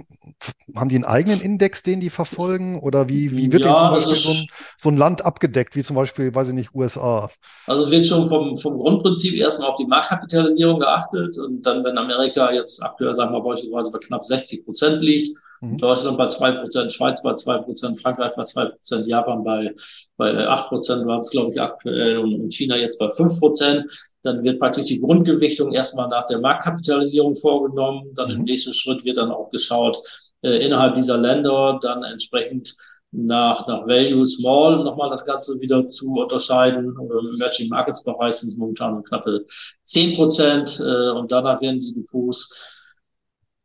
haben die einen eigenen Index, den die verfolgen? Oder wie, wie wird ja, zum Beispiel so ein, so ein, Land abgedeckt, wie zum Beispiel, weiß ich nicht, USA? Also es wird schon vom, vom Grundprinzip erstmal auf die Marktkapitalisierung geachtet und dann, wenn Amerika jetzt aktuell, sagen wir beispielsweise bei knapp 60 Prozent liegt, Mhm. Deutschland bei zwei Prozent, Schweiz bei zwei Prozent, Frankreich bei zwei Prozent, Japan bei, bei acht Prozent waren es, glaube ich, aktuell und China jetzt bei fünf Prozent. Dann wird praktisch die Grundgewichtung erstmal nach der Marktkapitalisierung vorgenommen. Dann mhm. im nächsten Schritt wird dann auch geschaut, äh, innerhalb dieser Länder dann entsprechend nach, nach Value Small nochmal das Ganze wieder zu unterscheiden. Im Emerging Markets Bereich sind es momentan knappe zehn Prozent äh, und danach werden die Depots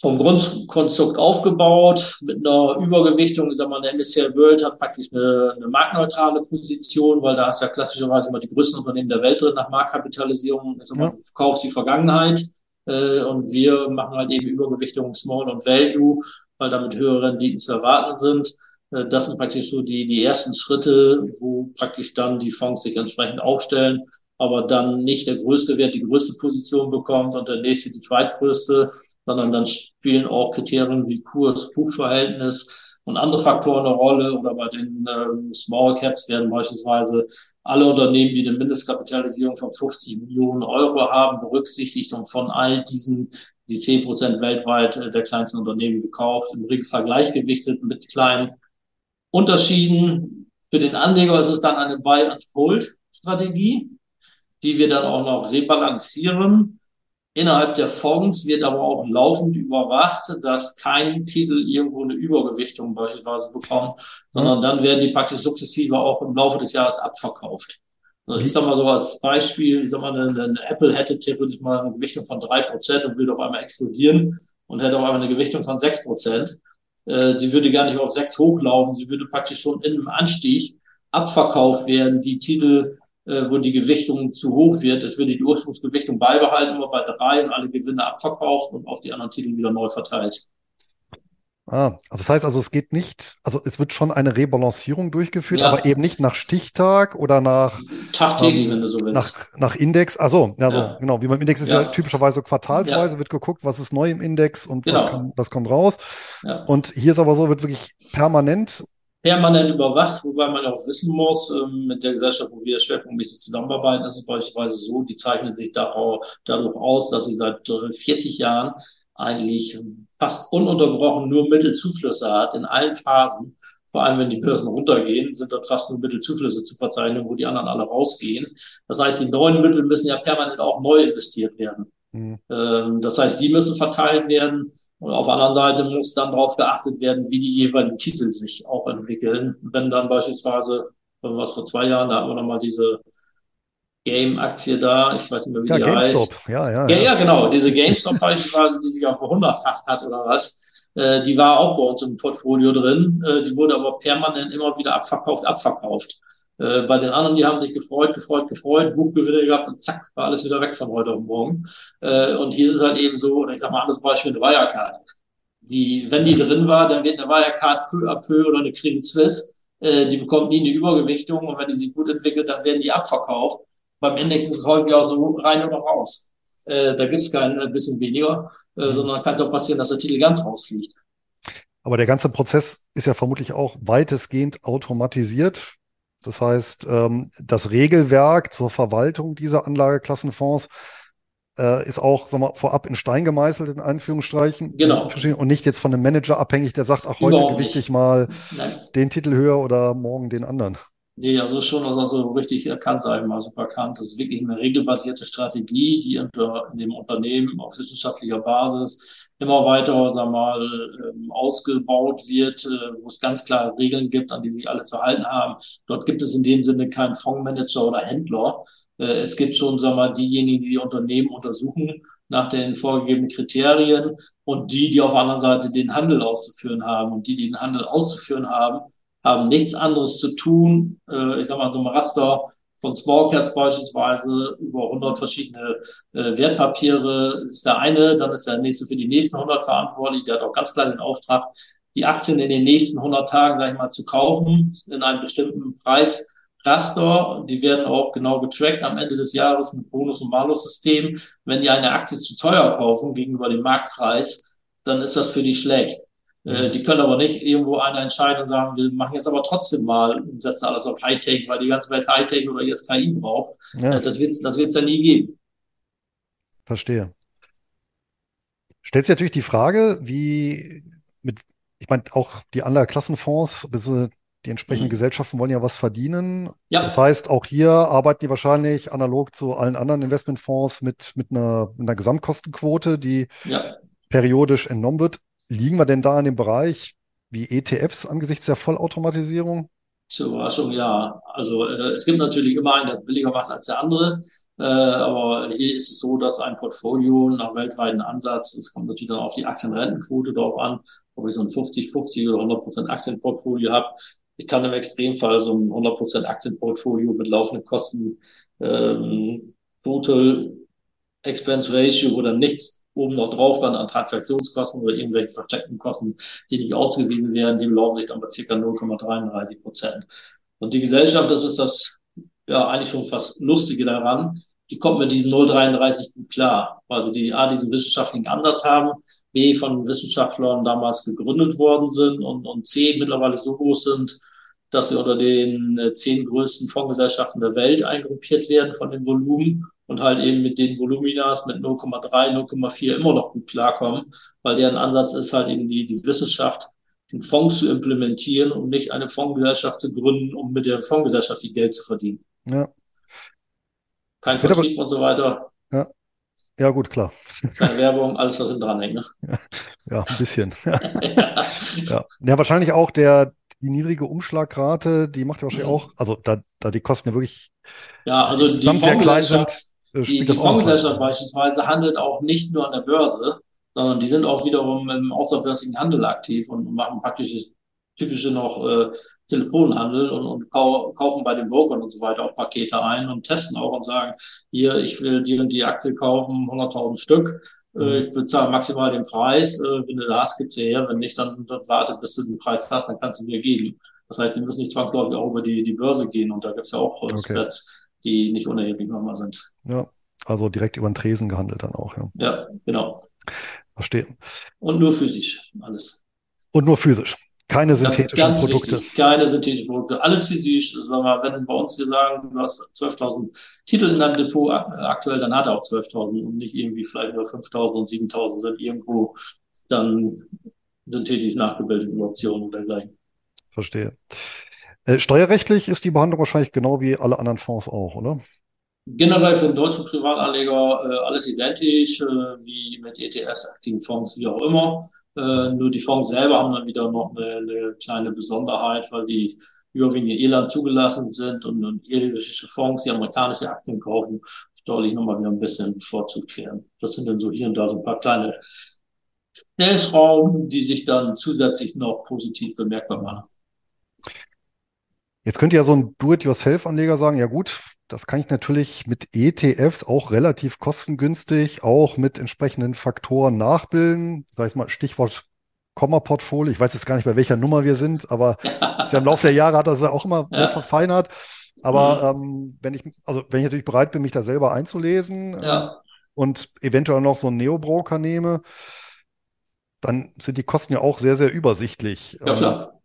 vom Grundkonstrukt aufgebaut mit einer Übergewichtung. Ich sag mal, der MSCI World hat praktisch eine, eine marktneutrale Position, weil da hast ja klassischerweise immer die größten Unternehmen der Welt drin nach Marktkapitalisierung. Ich sag mal, du verkaufst die Vergangenheit. Äh, und wir machen halt eben Übergewichtung Small und Value, weil damit höhere Renditen zu erwarten sind. Äh, das sind praktisch so die, die ersten Schritte, wo praktisch dann die Fonds sich entsprechend aufstellen. Aber dann nicht der größte Wert die größte Position bekommt und der nächste die zweitgrößte, sondern dann spielen auch Kriterien wie Kurs-Buchverhältnis und andere Faktoren eine Rolle. Oder bei den ähm, Small Caps werden beispielsweise alle Unternehmen, die eine Mindestkapitalisierung von 50 Millionen Euro haben, berücksichtigt und von all diesen die 10 Prozent weltweit äh, der kleinsten Unternehmen gekauft, im Regelfall gleichgewichtet mit kleinen Unterschieden. Für den Anleger ist es dann eine Buy-and-Hold-Strategie, die wir dann auch noch rebalancieren Innerhalb der Fonds wird aber auch laufend überwacht, dass kein Titel irgendwo eine Übergewichtung beispielsweise bekommt, sondern dann werden die praktisch sukzessive auch im Laufe des Jahres abverkauft. Also ich sag mal so als Beispiel, ich sag mal, eine, eine Apple hätte theoretisch mal eine Gewichtung von drei Prozent und würde auf einmal explodieren und hätte auf einmal eine Gewichtung von sechs Prozent. Äh, sie würde gar nicht auf sechs hochlaufen, sie würde praktisch schon in einem Anstieg abverkauft werden. Die Titel äh, wo die Gewichtung zu hoch wird. Es wird die Ursprungsgewichtung beibehalten, immer bei drei und alle Gewinne abverkauft und auf die anderen Titel wieder neu verteilt. Ah, also das heißt also, es geht nicht, also es wird schon eine Rebalancierung durchgeführt, ja. aber eben nicht nach Stichtag oder nach Tagtäglich, ähm, wenn du so willst. Nach, nach Index. Also, ja, ja. genau. Wie beim Index ist ja, ja typischerweise quartalsweise, wird geguckt, was ist neu im Index und genau. was, kann, was kommt raus. Und hier ist aber so, wird wirklich permanent permanent überwacht, wobei man auch wissen muss, ähm, mit der Gesellschaft, wo wir schwerpunktmäßig zusammenarbeiten, ist es beispielsweise so, die zeichnet sich darauf, dadurch aus, dass sie seit 40 äh, Jahren eigentlich fast ununterbrochen nur Mittelzuflüsse hat in allen Phasen. Vor allem, wenn die Börsen runtergehen, sind dort fast nur Mittelzuflüsse zu verzeichnen, wo die anderen alle rausgehen. Das heißt, die neuen Mittel müssen ja permanent auch neu investiert werden. Mhm. Ähm, das heißt, die müssen verteilt werden. Und auf der anderen Seite muss dann darauf geachtet werden, wie die jeweiligen Titel sich auch entwickeln. Wenn dann beispielsweise, was vor zwei Jahren, da hatten wir nochmal diese Game-Aktie da, ich weiß nicht mehr, wie ja, die GameStop. heißt. Ja, ja, ja, ja, genau. Diese GameStop beispielsweise, die sich auch verhundertfacht hat oder was, äh, die war auch bei uns im Portfolio drin. Äh, die wurde aber permanent immer wieder abverkauft, abverkauft. Äh, bei den anderen, die haben sich gefreut, gefreut, gefreut, Buchgewinne gehabt und zack, war alles wieder weg von heute auf morgen. Äh, und hier ist es halt eben so, ich sag mal, anderes Beispiel eine Wirecard. Die, wenn die drin war, dann wird eine Wirecard peu à peu oder eine Credit Suisse, äh, die bekommt nie eine Übergewichtung und wenn die sich gut entwickelt, dann werden die abverkauft. Beim Index ist es häufig auch so rein oder raus. Äh, da gibt es kein äh, bisschen weniger, äh, mhm. sondern kann es auch passieren, dass der Titel ganz rausfliegt. Aber der ganze Prozess ist ja vermutlich auch weitestgehend automatisiert. Das heißt, ähm, das Regelwerk zur Verwaltung dieser Anlageklassenfonds äh, ist auch sag mal, vorab in Stein gemeißelt, in Anführungsstrichen. Genau. Und nicht jetzt von einem Manager abhängig, der sagt, ach, heute Überhaupt gewichte ich mal Nein. den Titel höher oder morgen den anderen. Nee, also schon also so richtig erkannt, sage ich mal, super erkannt. Das ist wirklich eine regelbasierte Strategie, die in dem Unternehmen auf wissenschaftlicher Basis immer weiter, sag mal, ähm, ausgebaut wird, äh, wo es ganz klare Regeln gibt, an die sich alle zu halten haben. Dort gibt es in dem Sinne keinen Fondsmanager oder Händler. Äh, es gibt schon, sag mal, diejenigen, die die Unternehmen untersuchen nach den vorgegebenen Kriterien und die, die auf der anderen Seite den Handel auszuführen haben. Und die, die den Handel auszuführen haben, haben nichts anderes zu tun. Äh, ich sag mal, so ein Raster von Small Caps beispielsweise über 100 verschiedene äh, Wertpapiere ist der eine, dann ist der nächste für die nächsten 100 verantwortlich, der hat auch ganz klar den Auftrag, die Aktien in den nächsten 100 Tagen gleich mal zu kaufen in einem bestimmten Preisraster. Die werden auch genau getrackt am Ende des Jahres mit Bonus- und Malus-System. Wenn die eine Aktie zu teuer kaufen gegenüber dem Marktpreis, dann ist das für die schlecht. Äh, die können aber nicht irgendwo einer entscheiden und sagen, wir machen jetzt aber trotzdem mal und setzen alles auf Hightech, weil die ganze Welt Hightech oder jetzt KI braucht. Ja. Äh, das wird es das wird's ja nie geben. Verstehe. Stellt sich natürlich die Frage, wie mit, ich meine, auch die Anlageklassenfonds, die entsprechenden mhm. Gesellschaften wollen ja was verdienen. Ja. Das heißt, auch hier arbeiten die wahrscheinlich analog zu allen anderen Investmentfonds mit, mit einer, mit einer Gesamtkostenquote, die ja. periodisch entnommen wird. Liegen wir denn da in dem Bereich wie ETFs angesichts der Vollautomatisierung? Zur Überraschung, ja. Also äh, es gibt natürlich immer einen, der es billiger macht als der andere. Äh, aber hier ist es so, dass ein Portfolio nach weltweiten Ansatz, es kommt natürlich dann auf die Aktienrentenquote drauf an, ob ich so ein 50-50 oder 100% Aktienportfolio habe. Ich kann im Extremfall so ein 100% Aktienportfolio mit laufenden Kosten, ähm, Total Expense Ratio oder nichts oben noch drauf dann an Transaktionskosten oder irgendwelche versteckten Kosten, die nicht ausgewiesen werden, die belaufen sich dann bei ca. 0,33 Prozent. Und die Gesellschaft, das ist das ja eigentlich schon fast Lustige daran, die kommt mit diesem 033 gut klar. Also die A, diesen wissenschaftlichen Ansatz haben, B, von Wissenschaftlern damals gegründet worden sind und, und C, mittlerweile so groß sind, dass sie unter den äh, zehn größten Fondsgesellschaften der Welt eingruppiert werden von dem Volumen und halt eben mit den Voluminas mit 0,3, 0,4 immer noch gut klarkommen, weil deren Ansatz ist halt eben die, die Wissenschaft in Fonds zu implementieren und nicht eine Fondsgesellschaft zu gründen, um mit der Fondsgesellschaft viel Geld zu verdienen. Ja. Kein Vertrieb aber, und so weiter. Ja. Ja, gut, klar. Keine Werbung, alles, was dran hängt. Ne? Ja, ja, ein bisschen. ja. ja. ja, wahrscheinlich auch der, die niedrige Umschlagrate, die macht ja wahrscheinlich mhm. auch, also da, da die Kosten ja wirklich ja, also die sehr klein sind, äh, die, die Fondsgesellschaft beispielsweise handelt auch nicht nur an der Börse, sondern die sind auch wiederum im außerbörslichen Handel aktiv und machen praktisch typische noch äh, Telefonhandel und, und kau kaufen bei den Brokern und so weiter auch Pakete ein und testen auch und sagen, hier, ich will die und die Aktie kaufen, 100.000 Stück, äh, mhm. ich bezahle maximal den Preis. Äh, wenn du das hast, gibst du her. Wenn nicht, dann, dann warte, bis du den Preis hast, dann kannst du mir geben. Das heißt, die müssen nicht zwangsläufig auch über die, die Börse gehen. Und da gibt es ja auch Spreads, okay. Die nicht unerheblich nochmal sind. Ja, also direkt über den Tresen gehandelt dann auch. Ja, ja genau. Verstehe. Und nur physisch, alles. Und nur physisch. Keine synthetischen ganz, ganz Produkte. Wichtig, keine synthetischen Produkte. Alles physisch. Sag mal, wenn bei uns wir sagen, du hast 12.000 Titel in deinem Depot aktuell, dann hat er auch 12.000 und nicht irgendwie vielleicht nur 5.000 und 7.000 sind irgendwo dann synthetisch nachgebildete Optionen und dergleichen. Verstehe. Äh, steuerrechtlich ist die Behandlung wahrscheinlich genau wie alle anderen Fonds auch, oder? Generell für den deutschen Privatanleger äh, alles identisch, äh, wie mit ETS, aktiven Fonds, wie auch immer. Äh, nur die Fonds selber haben dann wieder noch eine, eine kleine Besonderheit, weil die überwiegend in Irland zugelassen sind und, und irische Fonds, die amerikanische Aktien kaufen, steuerlich nochmal wieder ein bisschen vorzuklären. Das sind dann so hier und da so ein paar kleine Stellschrauben, die sich dann zusätzlich noch positiv bemerkbar machen. Jetzt könnte ja so ein Do-it-yourself-Anleger sagen, ja gut, das kann ich natürlich mit ETFs auch relativ kostengünstig, auch mit entsprechenden Faktoren nachbilden. Sag ich mal, Stichwort Komma-Portfolio. Ich weiß jetzt gar nicht, bei welcher Nummer wir sind, aber ja im Laufe der Jahre hat das ja auch immer mehr verfeinert. Aber mhm. ähm, wenn ich, also wenn ich natürlich bereit bin, mich da selber einzulesen ja. äh, und eventuell noch so einen Neo-Broker nehme, dann sind die Kosten ja auch sehr, sehr übersichtlich. Ja, klar.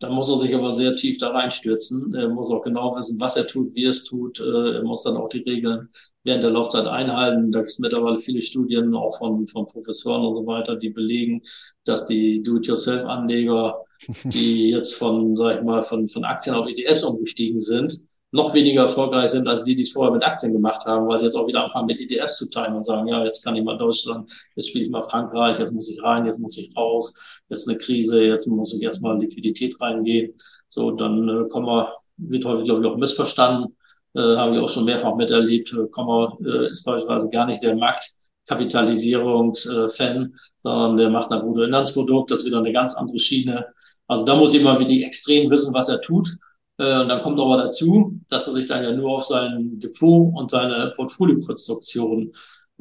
Dann muss er sich aber sehr tief da reinstürzen. Er muss auch genau wissen, was er tut, wie er es tut. Äh, er muss dann auch die Regeln während der Laufzeit einhalten. Da gibt es mittlerweile viele Studien, auch von, von Professoren und so weiter, die belegen, dass die Do-it-yourself-Anleger, die jetzt von, sag ich mal, von, von Aktien auf ETS umgestiegen sind, noch weniger erfolgreich sind als die, die es vorher mit Aktien gemacht haben, weil sie jetzt auch wieder anfangen mit ETFs zu teilen und sagen, ja, jetzt kann ich mal Deutschland, jetzt spiele ich mal Frankreich, jetzt muss ich rein, jetzt muss ich raus, jetzt eine Krise, jetzt muss ich erstmal Liquidität reingehen. So, dann äh, kommen wir, wird häufig, glaube ich, auch missverstanden, äh, habe ich auch schon mehrfach miterlebt, äh, wir, äh, ist beispielsweise gar nicht der Marktkapitalisierungsfan, sondern der macht ein Bruttoinlandsprodukt, das ist wieder eine ganz andere Schiene. Also da muss jemand wie die extrem wissen, was er tut äh, und dann kommt aber dazu, dass er sich dann ja nur auf sein Depot und seine Portfoliokonstruktion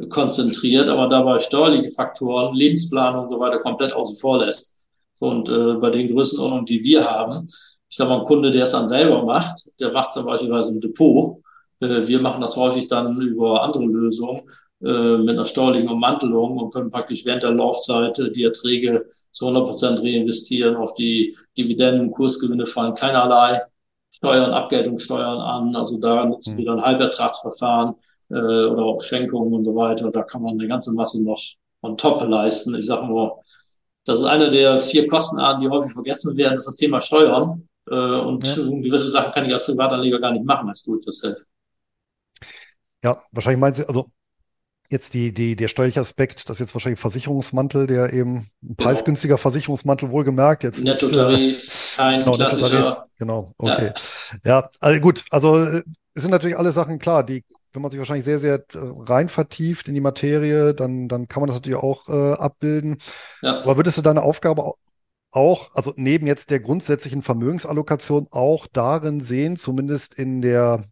konzentriert, aber dabei steuerliche Faktoren, Lebensplanung und so weiter komplett außen vor lässt. Und äh, bei den Größenordnungen, die wir haben, ist aber ein Kunde, der es dann selber macht, der macht zum Beispiel im Depot. Äh, wir machen das häufig dann über andere Lösungen äh, mit einer steuerlichen Ummantelung und können praktisch während der Laufzeit äh, die Erträge zu 100 Prozent reinvestieren. Auf die Dividenden, Kursgewinne fallen keinerlei. Steuern, Abgeltungssteuern an. Also da nutzen wir dann Halbertragsverfahren äh, oder auch Schenkungen und so weiter. Da kann man eine ganze Masse noch on top leisten. Ich sage nur, das ist eine der vier Kostenarten, die häufig vergessen werden, das ist das Thema Steuern. Äh, und ja. gewisse Sachen kann ich als Privatanleger gar nicht machen als Do-it-yourself. Ja, wahrscheinlich meinen Sie, also jetzt die, die, der steuerliche Aspekt, das ist jetzt wahrscheinlich Versicherungsmantel, der eben ein genau. preisgünstiger Versicherungsmantel wohlgemerkt. Jetzt Nettotarif, kein genau, klassischer. Genau, okay. Ja. ja, also gut, also äh, es sind natürlich alle Sachen klar, die, wenn man sich wahrscheinlich sehr, sehr äh, rein vertieft in die Materie, dann, dann kann man das natürlich auch äh, abbilden. Ja. Aber würdest du deine Aufgabe auch, also neben jetzt der grundsätzlichen Vermögensallokation, auch darin sehen, zumindest in der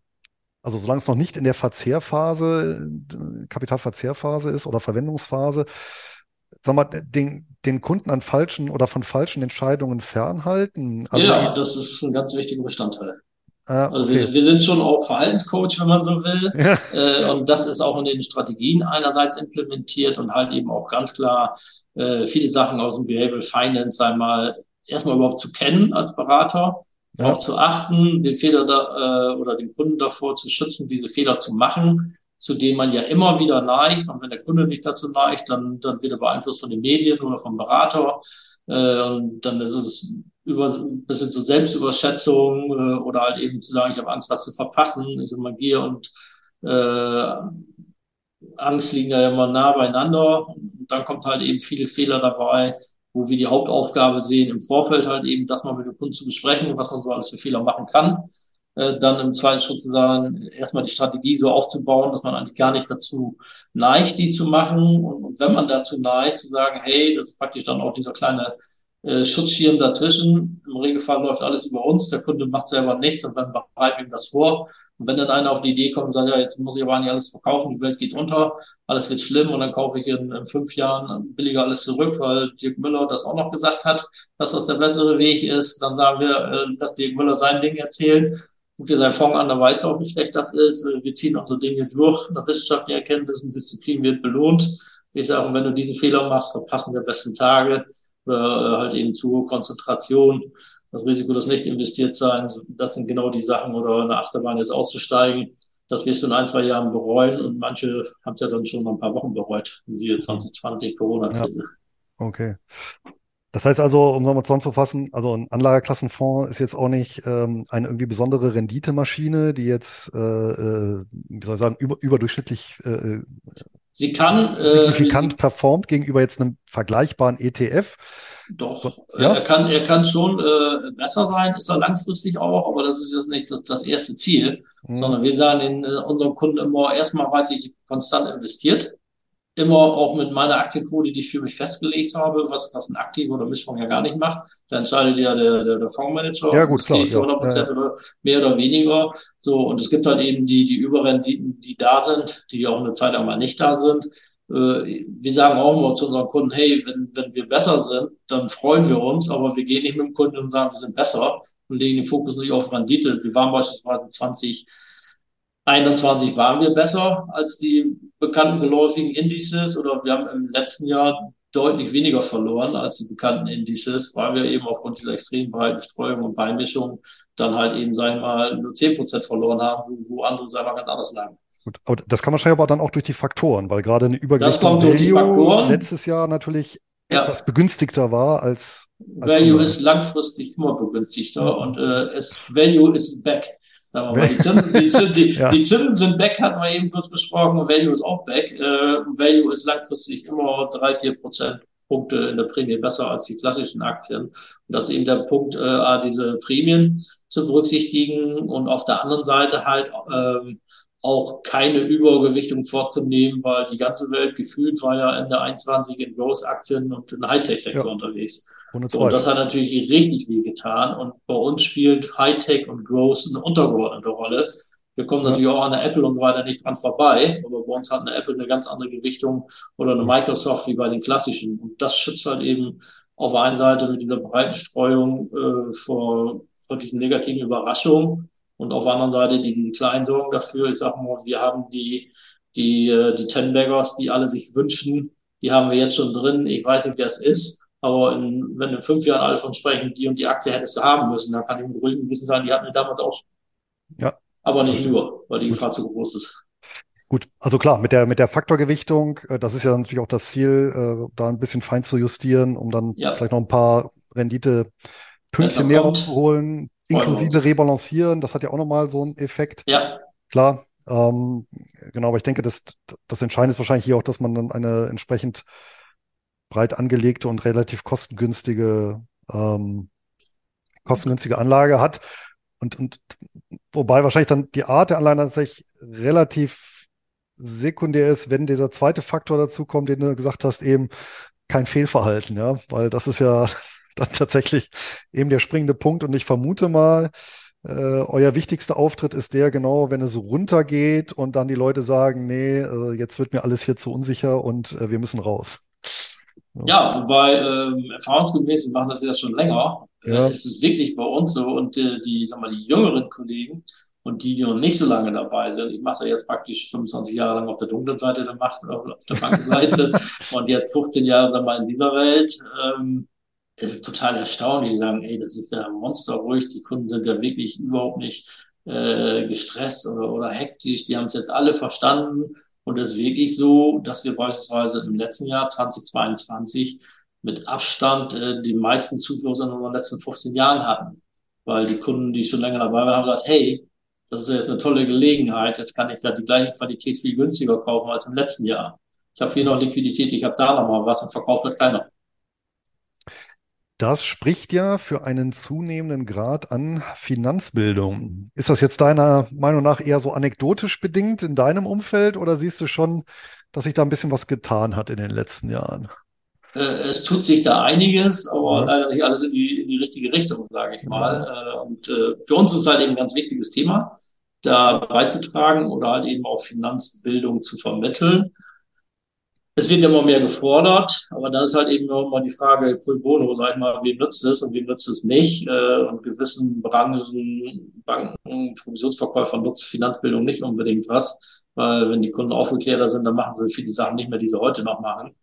also solange es noch nicht in der Verzehrphase, Kapitalverzehrphase ist oder Verwendungsphase, sag mal, den, den Kunden an falschen oder von falschen Entscheidungen fernhalten. Also ja, das ist ein ganz wichtiger Bestandteil. Ah, okay. Also wir, wir, sind schon auch Verhaltenscoach, wenn man so will. Ja. Äh, und das ist auch in den Strategien einerseits implementiert und halt eben auch ganz klar äh, viele Sachen aus dem Behavioral Finance einmal erstmal überhaupt zu kennen als Berater, ja. auch zu achten, den Fehler da, äh, oder den Kunden davor zu schützen, diese Fehler zu machen, zu denen man ja immer wieder neigt. Und wenn der Kunde nicht dazu neigt, dann, dann wird er beeinflusst von den Medien oder vom Berater. Äh, und dann ist es über ein bisschen zur Selbstüberschätzung äh, oder halt eben zu sagen, ich habe Angst, was zu verpassen, ist immer Gier und äh, Angst liegen ja immer nah beieinander. Und dann kommt halt eben viele Fehler dabei, wo wir die Hauptaufgabe sehen, im Vorfeld halt eben, das mal mit dem Kunden zu besprechen, was man so alles für Fehler machen kann. Äh, dann im zweiten Schritt zu sagen, erstmal die Strategie so aufzubauen, dass man eigentlich gar nicht dazu neigt, die zu machen. Und, und wenn man dazu neigt, zu sagen, hey, das ist praktisch dann auch dieser kleine äh, Schutzschirm dazwischen. Im Regelfall läuft alles über uns, der Kunde macht selber nichts und dann bereiten ihm das vor. Und wenn dann einer auf die Idee kommt und sagt, ja, jetzt muss ich aber nicht alles verkaufen, die Welt geht unter, alles wird schlimm und dann kaufe ich in, in fünf Jahren billiger alles zurück, weil Dirk Müller das auch noch gesagt hat, dass das der bessere Weg ist, dann sagen wir, äh, Dirk Müller sein Ding erzählen. Guck dir sein Fonds an, dann weißt du auch, wie schlecht das ist. Äh, wir ziehen unsere Dinge durch. Nach wissenschaftlichen Erkenntnissen, Disziplin wird belohnt. Ich sage, wenn du diesen Fehler machst, verpassen der besten Tage äh, halt eben zu hohe Konzentration, das Risiko des nicht investiert sein, das sind genau die Sachen oder eine Achterbahn jetzt auszusteigen. Das wirst du in ein, zwei Jahren bereuen und manche haben es ja dann schon mal ein paar Wochen bereut, siehe 2020 Corona-Krise. Ja. Okay. Das heißt also, um nochmal zusammenzufassen, also ein Anlagerklassenfonds ist jetzt auch nicht ähm, eine irgendwie besondere Renditemaschine, die jetzt, äh, äh, wie soll ich sagen, über, überdurchschnittlich äh, äh Sie kann äh, signifikant äh, performt gegenüber jetzt einem vergleichbaren ETF. Doch, äh, ja? er kann er kann schon äh, besser sein, ist er langfristig auch, aber das ist jetzt nicht das, das erste Ziel, mhm. sondern wir sagen in äh, unserem Kunden immer erstmal weiß ich konstant investiert immer auch mit meiner Aktienquote, die ich für mich festgelegt habe, was, was ein aktiver oder Mischfonds ja gar nicht macht. Da entscheidet ja der, der, der Fondsmanager, ja, gut, klar, zu 100 Prozent ja, ja. oder mehr oder weniger. So, und es gibt halt eben die, die Überrenditen, die da sind, die auch eine Zeit lang mal nicht da sind. Äh, wir sagen auch immer zu unseren Kunden, hey, wenn, wenn wir besser sind, dann freuen wir uns, aber wir gehen nicht mit dem Kunden und sagen, wir sind besser und legen den Fokus nicht auf Rendite. Wir waren beispielsweise 20 21 waren wir besser als die bekannten geläufigen Indizes oder wir haben im letzten Jahr deutlich weniger verloren als die bekannten Indizes, weil wir eben aufgrund dieser extrem breiten Streuung und Beimischung dann halt eben, sagen wir mal, nur 10 Prozent verloren haben, wo, wo andere, sagen wir mal, ganz anders lagen. Gut, aber das kann man aber dann auch durch die Faktoren, weil gerade eine Übergewichtung Value letztes Jahr natürlich ja. etwas begünstigter war als, als Value andere. ist langfristig immer begünstigter ja. und äh, es, Value is back. Die, Zinsen, die, Zinsen, die, ja. die, Zinsen sind weg, hatten wir eben kurz besprochen, und Value ist auch weg. Äh, Value ist langfristig immer drei, vier Prozent Punkte in der Prämie besser als die klassischen Aktien. Und das ist eben der Punkt, äh, diese Prämien zu berücksichtigen und auf der anderen Seite halt ähm, auch keine Übergewichtung vorzunehmen, weil die ganze Welt gefühlt war ja in der 21 in Growth-Aktien und im Hightech-Sektor ja. unterwegs. So, und das hat natürlich richtig weh getan. Und bei uns spielt Hightech und Growth eine untergeordnete Rolle. Wir kommen ja. natürlich auch an der Apple und so weiter nicht dran vorbei, aber bei uns hat eine Apple eine ganz andere Gewichtung oder eine Microsoft wie bei den klassischen. Und das schützt halt eben auf der einen Seite mit dieser breiten Streuung äh, vor, vor diesen negativen Überraschungen und auf der anderen Seite die, die kleinen sorgen dafür. Ich sage mal, wir haben die, die, äh, die Ten Baggers, die alle sich wünschen, die haben wir jetzt schon drin. Ich weiß nicht, wer es ist. Aber in, wenn in fünf Jahren alle von sprechen, die und die Aktie hättest du haben müssen, dann kann ich mit ruhigem Wissen sagen, die hatten wir damals auch schon. Ja. Aber nicht nur, weil die Gefahr zu groß ist. Gut, also klar, mit der, mit der Faktorgewichtung, äh, das ist ja natürlich auch das Ziel, äh, da ein bisschen fein zu justieren, um dann ja. vielleicht noch ein paar Rendite-Pünktchen mehr rauszuholen, inklusive Rebalancieren, das hat ja auch nochmal so einen Effekt. Ja. Klar, ähm, genau, aber ich denke, das, das Entscheidende ist wahrscheinlich hier auch, dass man dann eine entsprechend breit angelegte und relativ kostengünstige, ähm, kostengünstige Anlage hat. Und, und wobei wahrscheinlich dann die Art der Anlage tatsächlich relativ sekundär ist, wenn dieser zweite Faktor dazu kommt, den du gesagt hast, eben kein Fehlverhalten, ja, weil das ist ja dann tatsächlich eben der springende Punkt. Und ich vermute mal, äh, euer wichtigster Auftritt ist der genau, wenn es runtergeht und dann die Leute sagen, nee, äh, jetzt wird mir alles hier zu unsicher und äh, wir müssen raus. Ja, wobei ähm, erfahrungsgemäß, wir machen das ja schon länger, ja. es ist wirklich bei uns so und äh, die, sag mal, die jüngeren Kollegen und die, die noch nicht so lange dabei sind, ich mache ja jetzt praktisch 25 Jahre lang auf der dunklen Seite der Macht, auf der Bankenseite und jetzt 15 Jahre sag mal, in dieser Welt, ähm, es ist total erstaunlich, die sagen, ey, das ist ja monsterruhig, die Kunden sind ja wirklich überhaupt nicht äh, gestresst oder, oder hektisch, die haben es jetzt alle verstanden und es ist wirklich so, dass wir beispielsweise im letzten Jahr 2022 mit Abstand äh, die meisten Zuflüsse in den letzten 15 Jahren hatten. Weil die Kunden, die schon länger dabei waren, haben gesagt, hey, das ist jetzt eine tolle Gelegenheit, jetzt kann ich ja die gleiche Qualität viel günstiger kaufen als im letzten Jahr. Ich habe hier noch Liquidität, ich habe da noch mal was und verkauft wird keiner. Das spricht ja für einen zunehmenden Grad an Finanzbildung. Ist das jetzt deiner Meinung nach eher so anekdotisch bedingt in deinem Umfeld oder siehst du schon, dass sich da ein bisschen was getan hat in den letzten Jahren? Äh, es tut sich da einiges, aber ja. leider nicht alles in die, in die richtige Richtung, sage ich mal. Ja. Äh, und äh, für uns ist es halt eben ein ganz wichtiges Thema, da beizutragen oder halt eben auch Finanzbildung zu vermitteln. Es wird immer mehr gefordert, aber dann ist halt eben immer die Frage, pro bono, sag ich mal, wem nützt es und wem nützt es nicht. Und gewissen Branchen, Banken, Provisionsverkäufer nutzt Finanzbildung nicht unbedingt was, weil wenn die Kunden aufgeklärter sind, dann machen sie viele Sachen nicht mehr, die sie heute noch machen.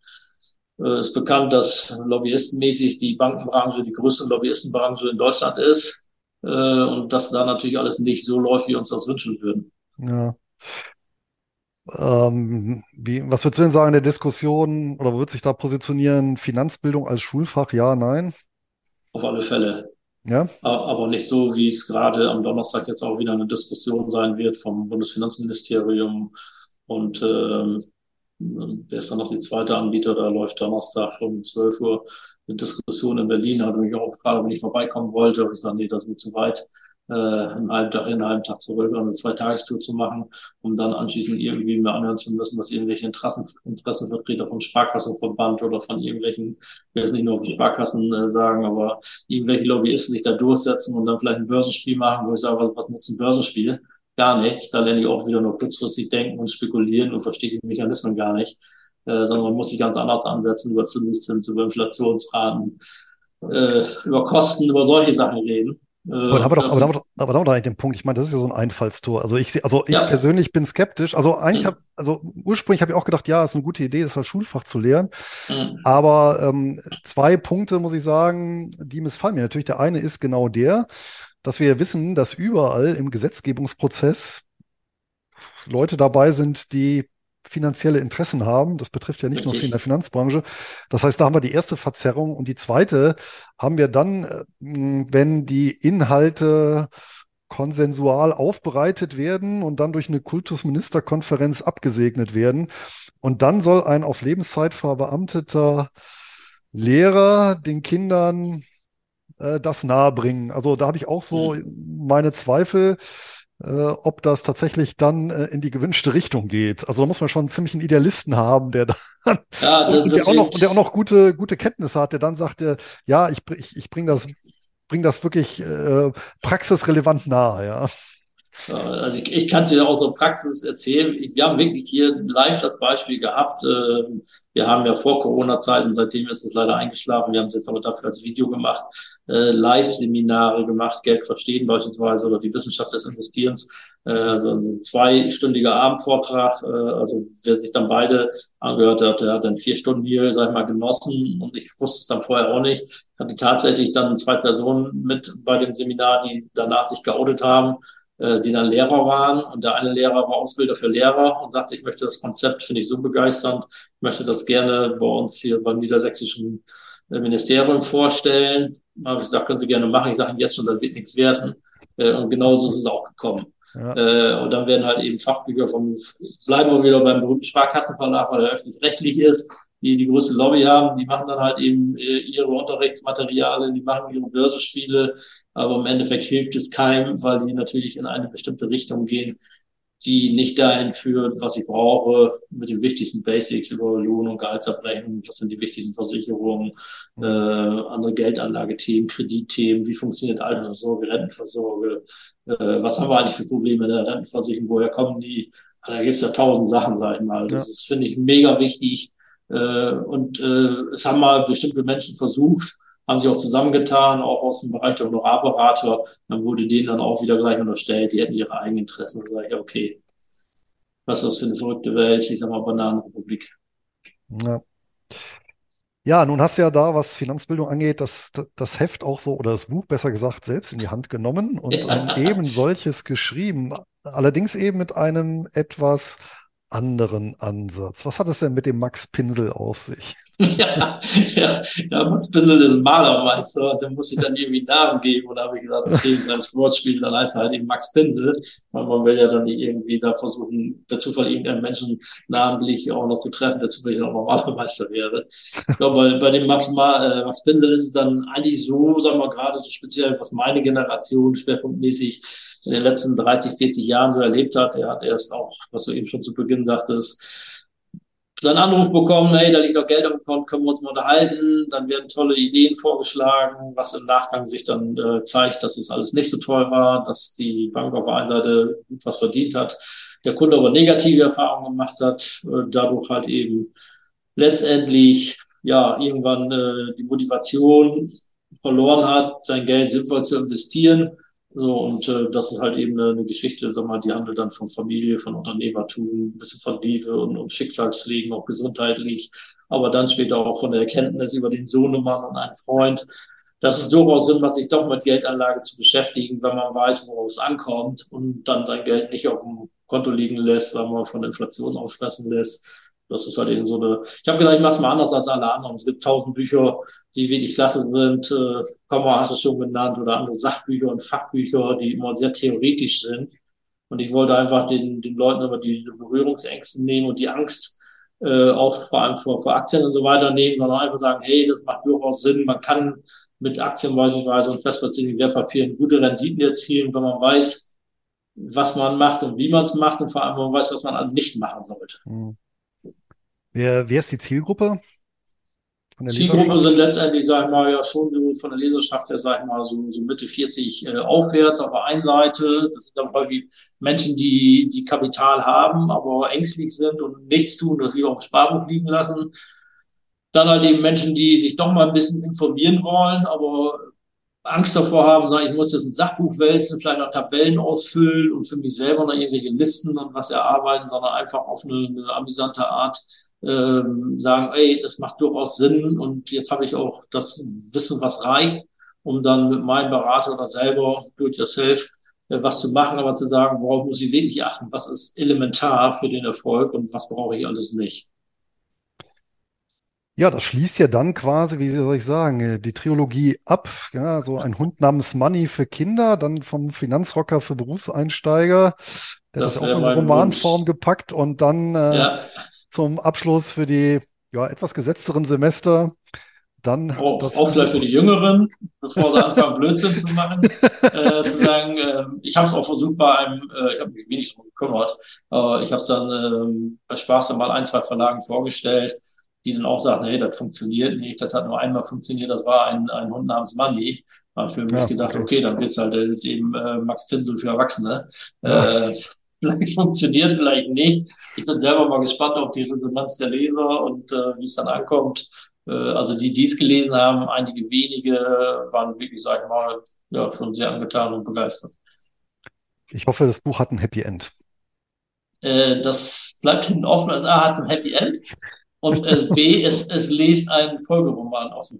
Es ist bekannt, dass lobbyistenmäßig die Bankenbranche die größte Lobbyistenbranche in Deutschland ist und dass da natürlich alles nicht so läuft, wie wir uns das wünschen würden. Ja. Ähm, wie, was würdest du denn sagen in der Diskussion oder wird sich da positionieren? Finanzbildung als Schulfach, ja, nein? Auf alle Fälle. Ja. Aber nicht so, wie es gerade am Donnerstag jetzt auch wieder eine Diskussion sein wird vom Bundesfinanzministerium. Und ähm, wer ist dann noch die zweite Anbieter? Da läuft Donnerstag um 12 Uhr eine Diskussion in Berlin. Da hat mich auch gefragt, ob ich vorbeikommen wollte. Aber ich sage, nee, das ist mir zu weit äh, einen halben Tag hin, einen halben Tag zurück oder eine Zweitagestour zu machen, um dann anschließend irgendwie mir anhören zu müssen, dass irgendwelche Interessen, Interessenvertreter vom Sparkassenverband oder von irgendwelchen, ich will jetzt nicht nur die Sparkassen äh, sagen, aber irgendwelche Lobbyisten sich da durchsetzen und dann vielleicht ein Börsenspiel machen, wo ich sage, was, was nutzt ein Börsenspiel? Gar nichts. Da lerne ich auch wieder nur kurzfristig denken und spekulieren und verstehe die Mechanismen gar nicht. Äh, sondern man muss sich ganz anders ansetzen, über Zinseszins, über Inflationsraten, äh, über Kosten, über solche Sachen reden. Aber, aber, doch, aber, aber, aber da eigentlich den Punkt. Ich meine, das ist ja so ein Einfallstor. Also ich, also ich ja. persönlich bin skeptisch. Also eigentlich mhm. habe, also ursprünglich habe ich auch gedacht, ja, ist eine gute Idee, das als Schulfach zu lehren. Mhm. Aber ähm, zwei Punkte muss ich sagen, die missfallen mir. Natürlich der eine ist genau der, dass wir wissen, dass überall im Gesetzgebungsprozess Leute dabei sind, die finanzielle Interessen haben. Das betrifft ja nicht Richtig. nur in der Finanzbranche. Das heißt, da haben wir die erste Verzerrung. Und die zweite haben wir dann, äh, wenn die Inhalte konsensual aufbereitet werden und dann durch eine Kultusministerkonferenz abgesegnet werden. Und dann soll ein auf Lebenszeit verbeamteter Lehrer den Kindern äh, das nahebringen. Also da habe ich auch so mhm. meine Zweifel ob das tatsächlich dann äh, in die gewünschte Richtung geht. Also da muss man schon einen ziemlichen Idealisten haben, der dann ja, das, und, der auch noch, und der auch noch gute, gute Kenntnisse hat, der dann sagt, äh, ja, ich, ich, ich bringe das, bring das wirklich äh, praxisrelevant nahe, ja. Also ich, ich kann es dir auch so Praxis erzählen. Wir haben wirklich hier live das Beispiel gehabt. Ähm, wir haben ja vor Corona-Zeiten, seitdem ist es leider eingeschlafen, wir haben es jetzt aber dafür als Video gemacht, äh, Live-Seminare gemacht, Geld verstehen beispielsweise oder die Wissenschaft des Investierens. Äh, also ein zweistündiger Abendvortrag. Äh, also wer sich dann beide angehört hat, der hat dann vier Stunden hier, sag ich mal, genossen und ich wusste es dann vorher auch nicht. Ich hatte tatsächlich dann zwei Personen mit bei dem Seminar, die danach sich geoutet haben die dann Lehrer waren. Und der eine Lehrer war Ausbilder für Lehrer und sagte, ich möchte das Konzept, finde ich so begeisternd, ich möchte das gerne bei uns hier beim niedersächsischen äh, Ministerium vorstellen. Habe ich gesagt, können Sie gerne machen. Ich sage Ihnen jetzt schon, das wird nichts werden. Äh, und genauso ist es auch gekommen. Ja. Und dann werden halt eben Fachbücher vom, bleiben wir wieder beim berühmten Sparkassenverlag, weil er öffentlich-rechtlich ist, die die größte Lobby haben, die machen dann halt eben ihre Unterrichtsmaterialien, die machen ihre Börsenspiele, aber im Endeffekt hilft es keinem, weil die natürlich in eine bestimmte Richtung gehen, die nicht dahin führt, was ich brauche, mit den wichtigsten Basics über Lohn- und Gehaltsabrechnung, was sind die wichtigsten Versicherungen, äh, andere Geldanlagethemen, Kreditthemen, wie funktioniert Altersvorsorge, Rentenvorsorge, äh, was haben wir eigentlich für Probleme in der Rentenversicherung, woher kommen die? Da gibt es ja tausend Sachen, sag ich mal. Das ja. ist, finde ich, mega wichtig. Äh, und äh, es haben mal bestimmte Menschen versucht, haben sich auch zusammengetan, auch aus dem Bereich der Honorarberater. Dann wurde denen dann auch wieder gleich unterstellt, die hätten ihre eigenen Interessen. Da sage ich, okay, was ist das für eine verrückte Welt? Ich sag mal Bananenrepublik. Ja. Ja, nun hast du ja da, was Finanzbildung angeht, das, das Heft auch so, oder das Buch besser gesagt, selbst in die Hand genommen und Ja. ein eben solches geschrieben. Allerdings eben mit einem etwas anderen Ansatz. Was hat es denn mit dem Max Pinsel auf sich? Ja, ja, ja, Max Pinsel ist ein Malermeister, der muss sich dann irgendwie Namen geben. Und da habe ich gesagt, okay, als Wortspiel, dann heißt er halt eben Max Pinsel. Weil man will ja dann nicht irgendwie da versuchen, per Zufall irgendeinen Menschen namentlich auch noch zu treffen, der zufällig auch noch Malermeister wäre. Ich glaube, bei, bei dem Max, Ma, äh, Max Pinsel ist es dann eigentlich so, sagen wir gerade so speziell, was meine Generation schwerpunktmäßig in den letzten 30, 40 Jahren so erlebt hat. Er hat erst auch, was du eben schon zu Beginn sagtest, dann Anruf bekommen, hey, da liegt doch Geld am Konto, können wir uns mal unterhalten. Dann werden tolle Ideen vorgeschlagen, was im Nachgang sich dann äh, zeigt, dass es alles nicht so toll war, dass die Bank auf der einen Seite gut was verdient hat, der Kunde aber negative Erfahrungen gemacht hat, äh, dadurch halt eben letztendlich ja irgendwann äh, die Motivation verloren hat, sein Geld sinnvoll zu investieren. So, und äh, das ist halt eben eine, eine Geschichte, sag mal, die handelt dann von Familie, von Unternehmertum, ein bisschen von Liebe und, und Schicksalsschlägen, auch gesundheitlich, aber dann später auch von der Erkenntnis über den Sohnemann und einen Freund, dass es durchaus Sinn macht, sich doch mit Geldanlage zu beschäftigen, wenn man weiß, worauf es ankommt und dann sein Geld nicht auf dem Konto liegen lässt, sagen wir, von Inflation auffressen lässt. Das ist halt eben so eine, ich habe gedacht, ich mache es mal anders als alle anderen. Es gibt tausend Bücher, die wirklich klasse sind, äh, Komma hast du schon genannt, oder andere Sachbücher und Fachbücher, die immer sehr theoretisch sind. Und ich wollte einfach den, den Leuten immer die Berührungsängste nehmen und die Angst äh, auch vor allem vor, vor Aktien und so weiter nehmen, sondern einfach sagen, hey, das macht durchaus Sinn. Man kann mit Aktien beispielsweise und festverzinslichen Wertpapieren gute Renditen erzielen, wenn man weiß, was man macht und wie man es macht und vor allem, wenn man weiß, was man nicht machen sollte. Hm. Wer, wer ist die Zielgruppe Zielgruppe sind letztendlich, sag ich mal, ja schon von der Leserschaft her, sag ich mal, so, so Mitte 40 äh, aufwärts auf der einen Seite. Das sind dann häufig Menschen, die, die Kapital haben, aber ängstlich sind und nichts tun, das lieber auf dem Sparbuch liegen lassen. Dann halt eben Menschen, die sich doch mal ein bisschen informieren wollen, aber Angst davor haben, sagen, ich muss jetzt ein Sachbuch wälzen, vielleicht noch Tabellen ausfüllen und für mich selber noch irgendwelche Listen und was erarbeiten, sondern einfach auf eine, eine amüsante Art ähm, sagen, ey, das macht durchaus Sinn und jetzt habe ich auch das Wissen, was reicht, um dann mit meinem Berater oder selber do it yourself äh, was zu machen, aber zu sagen, worauf muss ich wirklich achten, was ist elementar für den Erfolg und was brauche ich alles nicht. Ja, das schließt ja dann quasi, wie soll ich sagen, äh, die Trilogie ab. Ja, so ein Hund namens Money für Kinder, dann vom Finanzrocker für Berufseinsteiger. Der hat das Das auch in Romanform Wunsch. gepackt und dann äh, Ja, zum Abschluss für die ja, etwas gesetzteren Semester dann auch, das auch gleich für die Jüngeren, bevor sie anfangen, Blödsinn zu machen, äh, zu sagen, äh, ich habe es auch versucht bei einem, äh, ich habe mich wenig drum gekümmert, aber ich habe es dann ähm, bei Spaß dann mal ein, zwei Verlagen vorgestellt, die dann auch sagten, hey, das funktioniert nicht, das hat nur einmal funktioniert, das war ein, ein Hund namens Mandy. War für mich Ja, gedacht, okay. okay, dann wird's halt jetzt eben äh, Max Pinsel für Erwachsene. Ja. Äh, vielleicht funktioniert, vielleicht nicht. Ich bin selber mal gespannt auf die Resonanz der Leser und äh, wie es dann ankommt. Äh, also die, die es gelesen haben, einige wenige waren wirklich, sag ich mal, ja, schon sehr angetan und begeistert. Ich hoffe, das Buch hat ein Happy End. Äh, das bleibt hinten offen. Also A hat es ein Happy End und äh, B, es, es lest einen Folgeroman offen.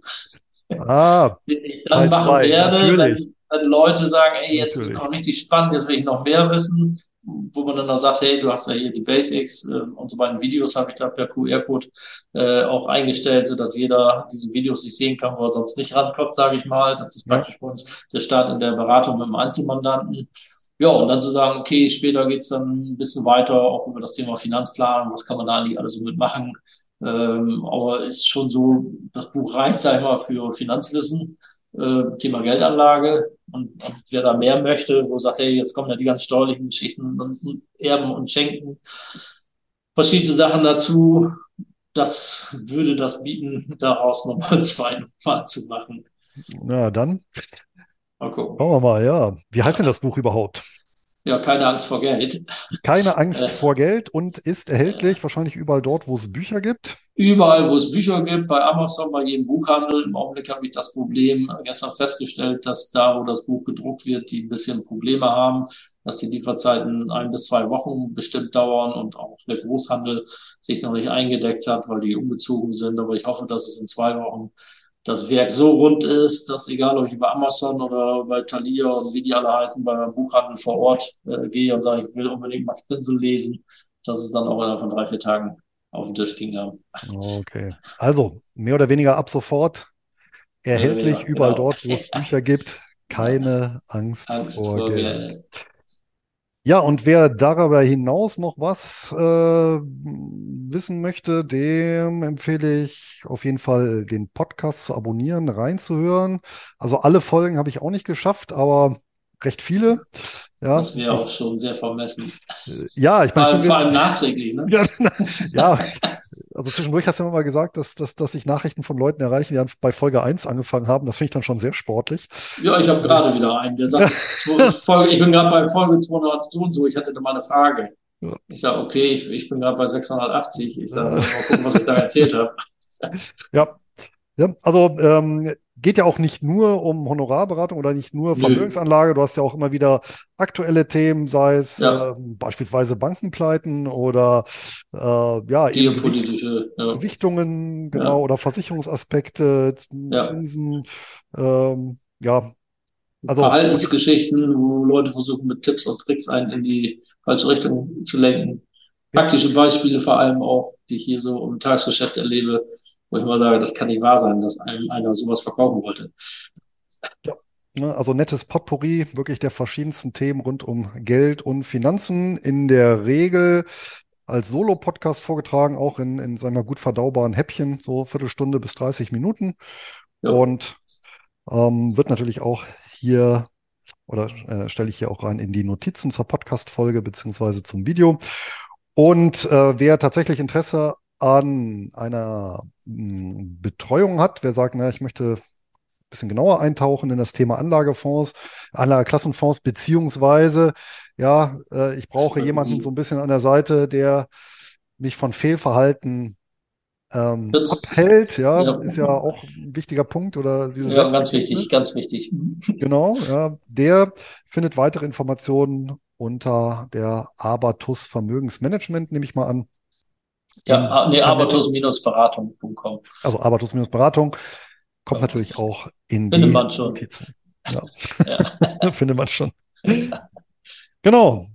Ah, Den ich dann machen zwei, werde, natürlich. wenn, wenn Leute sagen, ey, jetzt ist Natürlich. es noch richtig spannend, jetzt will ich noch mehr wissen, wo man dann noch sagt, hey, du hast ja hier die Basics äh, und so beiden Videos habe ich da per QR-Code äh, auch eingestellt, sodass jeder diese Videos nicht sehen kann, wo er sonst nicht rankommt, sage ich mal. Das ist praktisch bei uns der Start in der Beratung mit dem Einzelmandanten. Ja, und dann zu sagen, okay, später geht's dann ein bisschen weiter, auch über das Thema Finanzplanung, was kann man da eigentlich alles so mitmachen. Ähm, aber ist schon so, das Buch reicht, sag ich mal, für Finanzwissen, äh, Thema Geldanlage. Und, und wer da mehr möchte, wo sagt, hey, jetzt kommen ja die ganz steuerlichen Geschichten und, und Erben und Schenken, verschiedene Sachen dazu, das würde das bieten, daraus nochmal ein zweites Mal zu machen. na dann Mal gucken. schauen wir mal, ja. Wie heißt denn das Buch überhaupt? Ja, keine Angst vor Geld. Keine Angst Äh, vor Geld und ist erhältlich wahrscheinlich überall dort, wo es Bücher gibt. Überall, wo es Bücher gibt, bei Amazon, bei jedem Buchhandel. Im Augenblick habe ich das Problem gestern festgestellt, dass da, wo das Buch gedruckt wird, die ein bisschen Probleme haben, dass die Lieferzeiten ein bis zwei Wochen bestimmt dauern und auch der Großhandel sich noch nicht eingedeckt hat, weil die umgezogen sind. Aber ich hoffe, dass es in zwei Wochen das Werk so rund ist, dass egal, ob ich bei Amazon oder bei Thalia und wie die alle heißen, bei meinem Buchhandel vor Ort äh, gehe und sage, ich will unbedingt Max Pinsel lesen, dass es dann auch innerhalb von drei, vier Tagen auf dem Tisch liegen haben. Okay. Also, mehr oder weniger ab sofort erhältlich, ja, überall genau. dort, wo es Bücher gibt. Keine Angst, Angst vor, vor Geld. Geld. Ja, und wer darüber hinaus noch was äh, wissen möchte, dem empfehle ich auf jeden Fall den Podcast zu abonnieren, reinzuhören. Also alle Folgen habe ich auch nicht geschafft, aber recht viele. Ja, das wäre auch schon sehr vermessen. Äh, ja, ich meine. Vor, allem nachträglich, ne? ja, ja, also zwischendurch hast du immer mal gesagt, dass, dass, dass sich Nachrichten von Leuten erreichen, die bei Folge 1 angefangen haben. Das finde ich dann schon sehr sportlich. Ja, ich habe gerade wieder einen, der sagt, ich bin gerade bei Folge 200 so und so, ich hatte da mal eine Frage. Ich sage, okay, ich, ich bin gerade bei 680. Ich sage, mal gucken, was ich da erzählt habe. Ja, ja, also ähm, geht ja auch nicht nur um Honorarberatung oder nicht nur Vermögensanlage. Du hast ja auch immer wieder aktuelle Themen, sei es ja. äh, beispielsweise Bankenpleiten oder äh, ja, Geopolitische ja. Gewichtungen, genau, ja. oder Versicherungsaspekte, Zinsen, ähm, ja. Also, Verhaltensgeschichten, wo Leute versuchen, mit Tipps und Tricks einen in die falsche Richtung zu lenken. Praktische Beispiele vor allem auch, die ich hier so im Tagesgeschäft erlebe wo ich immer sage, das kann nicht wahr sein, dass einem einer sowas verkaufen wollte. Ja. Also nettes Potpourri, wirklich der verschiedensten Themen rund um Geld und Finanzen. In der Regel als Solo-Podcast vorgetragen, auch in, in sagen wir, gut verdaubaren Häppchen, so Viertelstunde bis 30 Minuten. Ja. Und ähm, wird natürlich auch hier oder äh, stelle ich hier auch rein in die Notizen zur Podcast-Folge beziehungsweise zum Video. Und äh, wer tatsächlich Interesse an einer hm, Betreuung hat, wer sagt, na, ich möchte ein bisschen genauer eintauchen in das Thema Anlagefonds, Anlageklassenfonds, beziehungsweise, ja, äh, ich brauche jemanden so ein bisschen an der Seite, der mich von Fehlverhalten ähm, abhält, ja, ja, ist ja auch ein wichtiger Punkt oder diese Ja, ganz wichtig, ganz wichtig. Genau, ja, der findet weitere Informationen unter der Abatus Vermögensmanagement, nehme ich mal an. Ja, ah, nee, abatus-beratung.com. Also abatus-beratung kommt ja. natürlich auch in Findet die man schon. Notizen. Ja. ja. Findet man schon. Genau.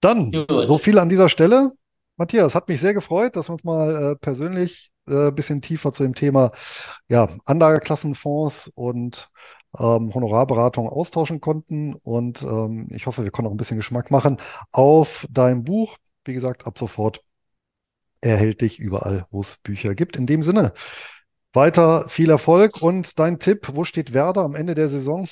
Dann Gut. so viel an dieser Stelle. Matthias, hat mich sehr gefreut, dass wir uns mal äh, persönlich ein äh, bisschen tiefer zu dem Thema ja, Anlageklassenfonds und ähm, Honorarberatung austauschen konnten. Und ähm, ich hoffe, wir können auch ein bisschen Geschmack machen auf dein Buch. Wie gesagt, ab sofort erhältlich überall, wo es Bücher gibt. In dem Sinne, weiter viel Erfolg und dein Tipp, wo steht Werder am Ende der Saison?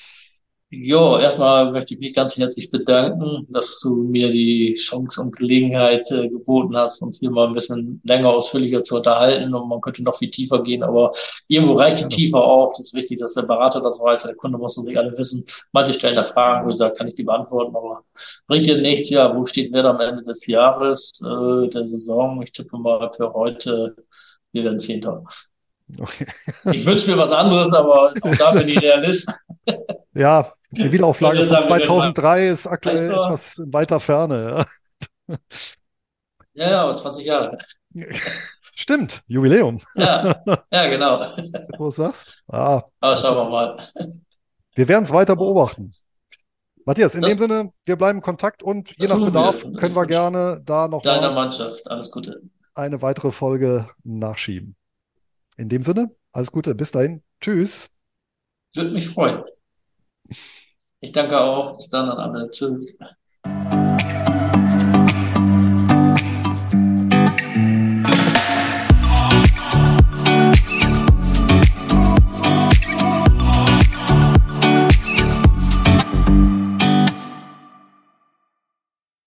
Jo, erstmal möchte ich mich ganz herzlich bedanken, dass du mir die Chance und Gelegenheit äh, geboten hast, uns hier mal ein bisschen länger ausführlicher zu unterhalten. Und man könnte noch viel tiefer gehen, aber irgendwo reicht die Tiefe auch. Das ist wichtig, dass der Berater das weiß. Der Kunde muss natürlich alle wissen. Manche stellen da Fragen, wo ich sage, kann ich die beantworten, aber bringt dir nichts. Ja, wo steht wer am Ende des Jahres, äh, der Saison? Ich tippe mal für heute, wir werden Zehnter. Okay. ich wünsche mir was anderes, aber auch da bin ich Realist. Ja, die Wiederauflage von 2003 ist aktuell etwas weiter Ferne. Ja, ja, aber 20 Jahre. Stimmt, Jubiläum. Ja, ja genau. Wo du sagst. Ah, aber schauen wir mal. Wir werden es weiter beobachten. Matthias, in das, dem Sinne, wir bleiben in Kontakt und je nach Bedarf wir. können wir gerne da noch deiner Mannschaft alles Gute eine weitere Folge nachschieben. In dem Sinne, alles Gute, bis dahin, tschüss. Würde mich freuen. Ich danke auch. Bis dann an alle. Tschüss.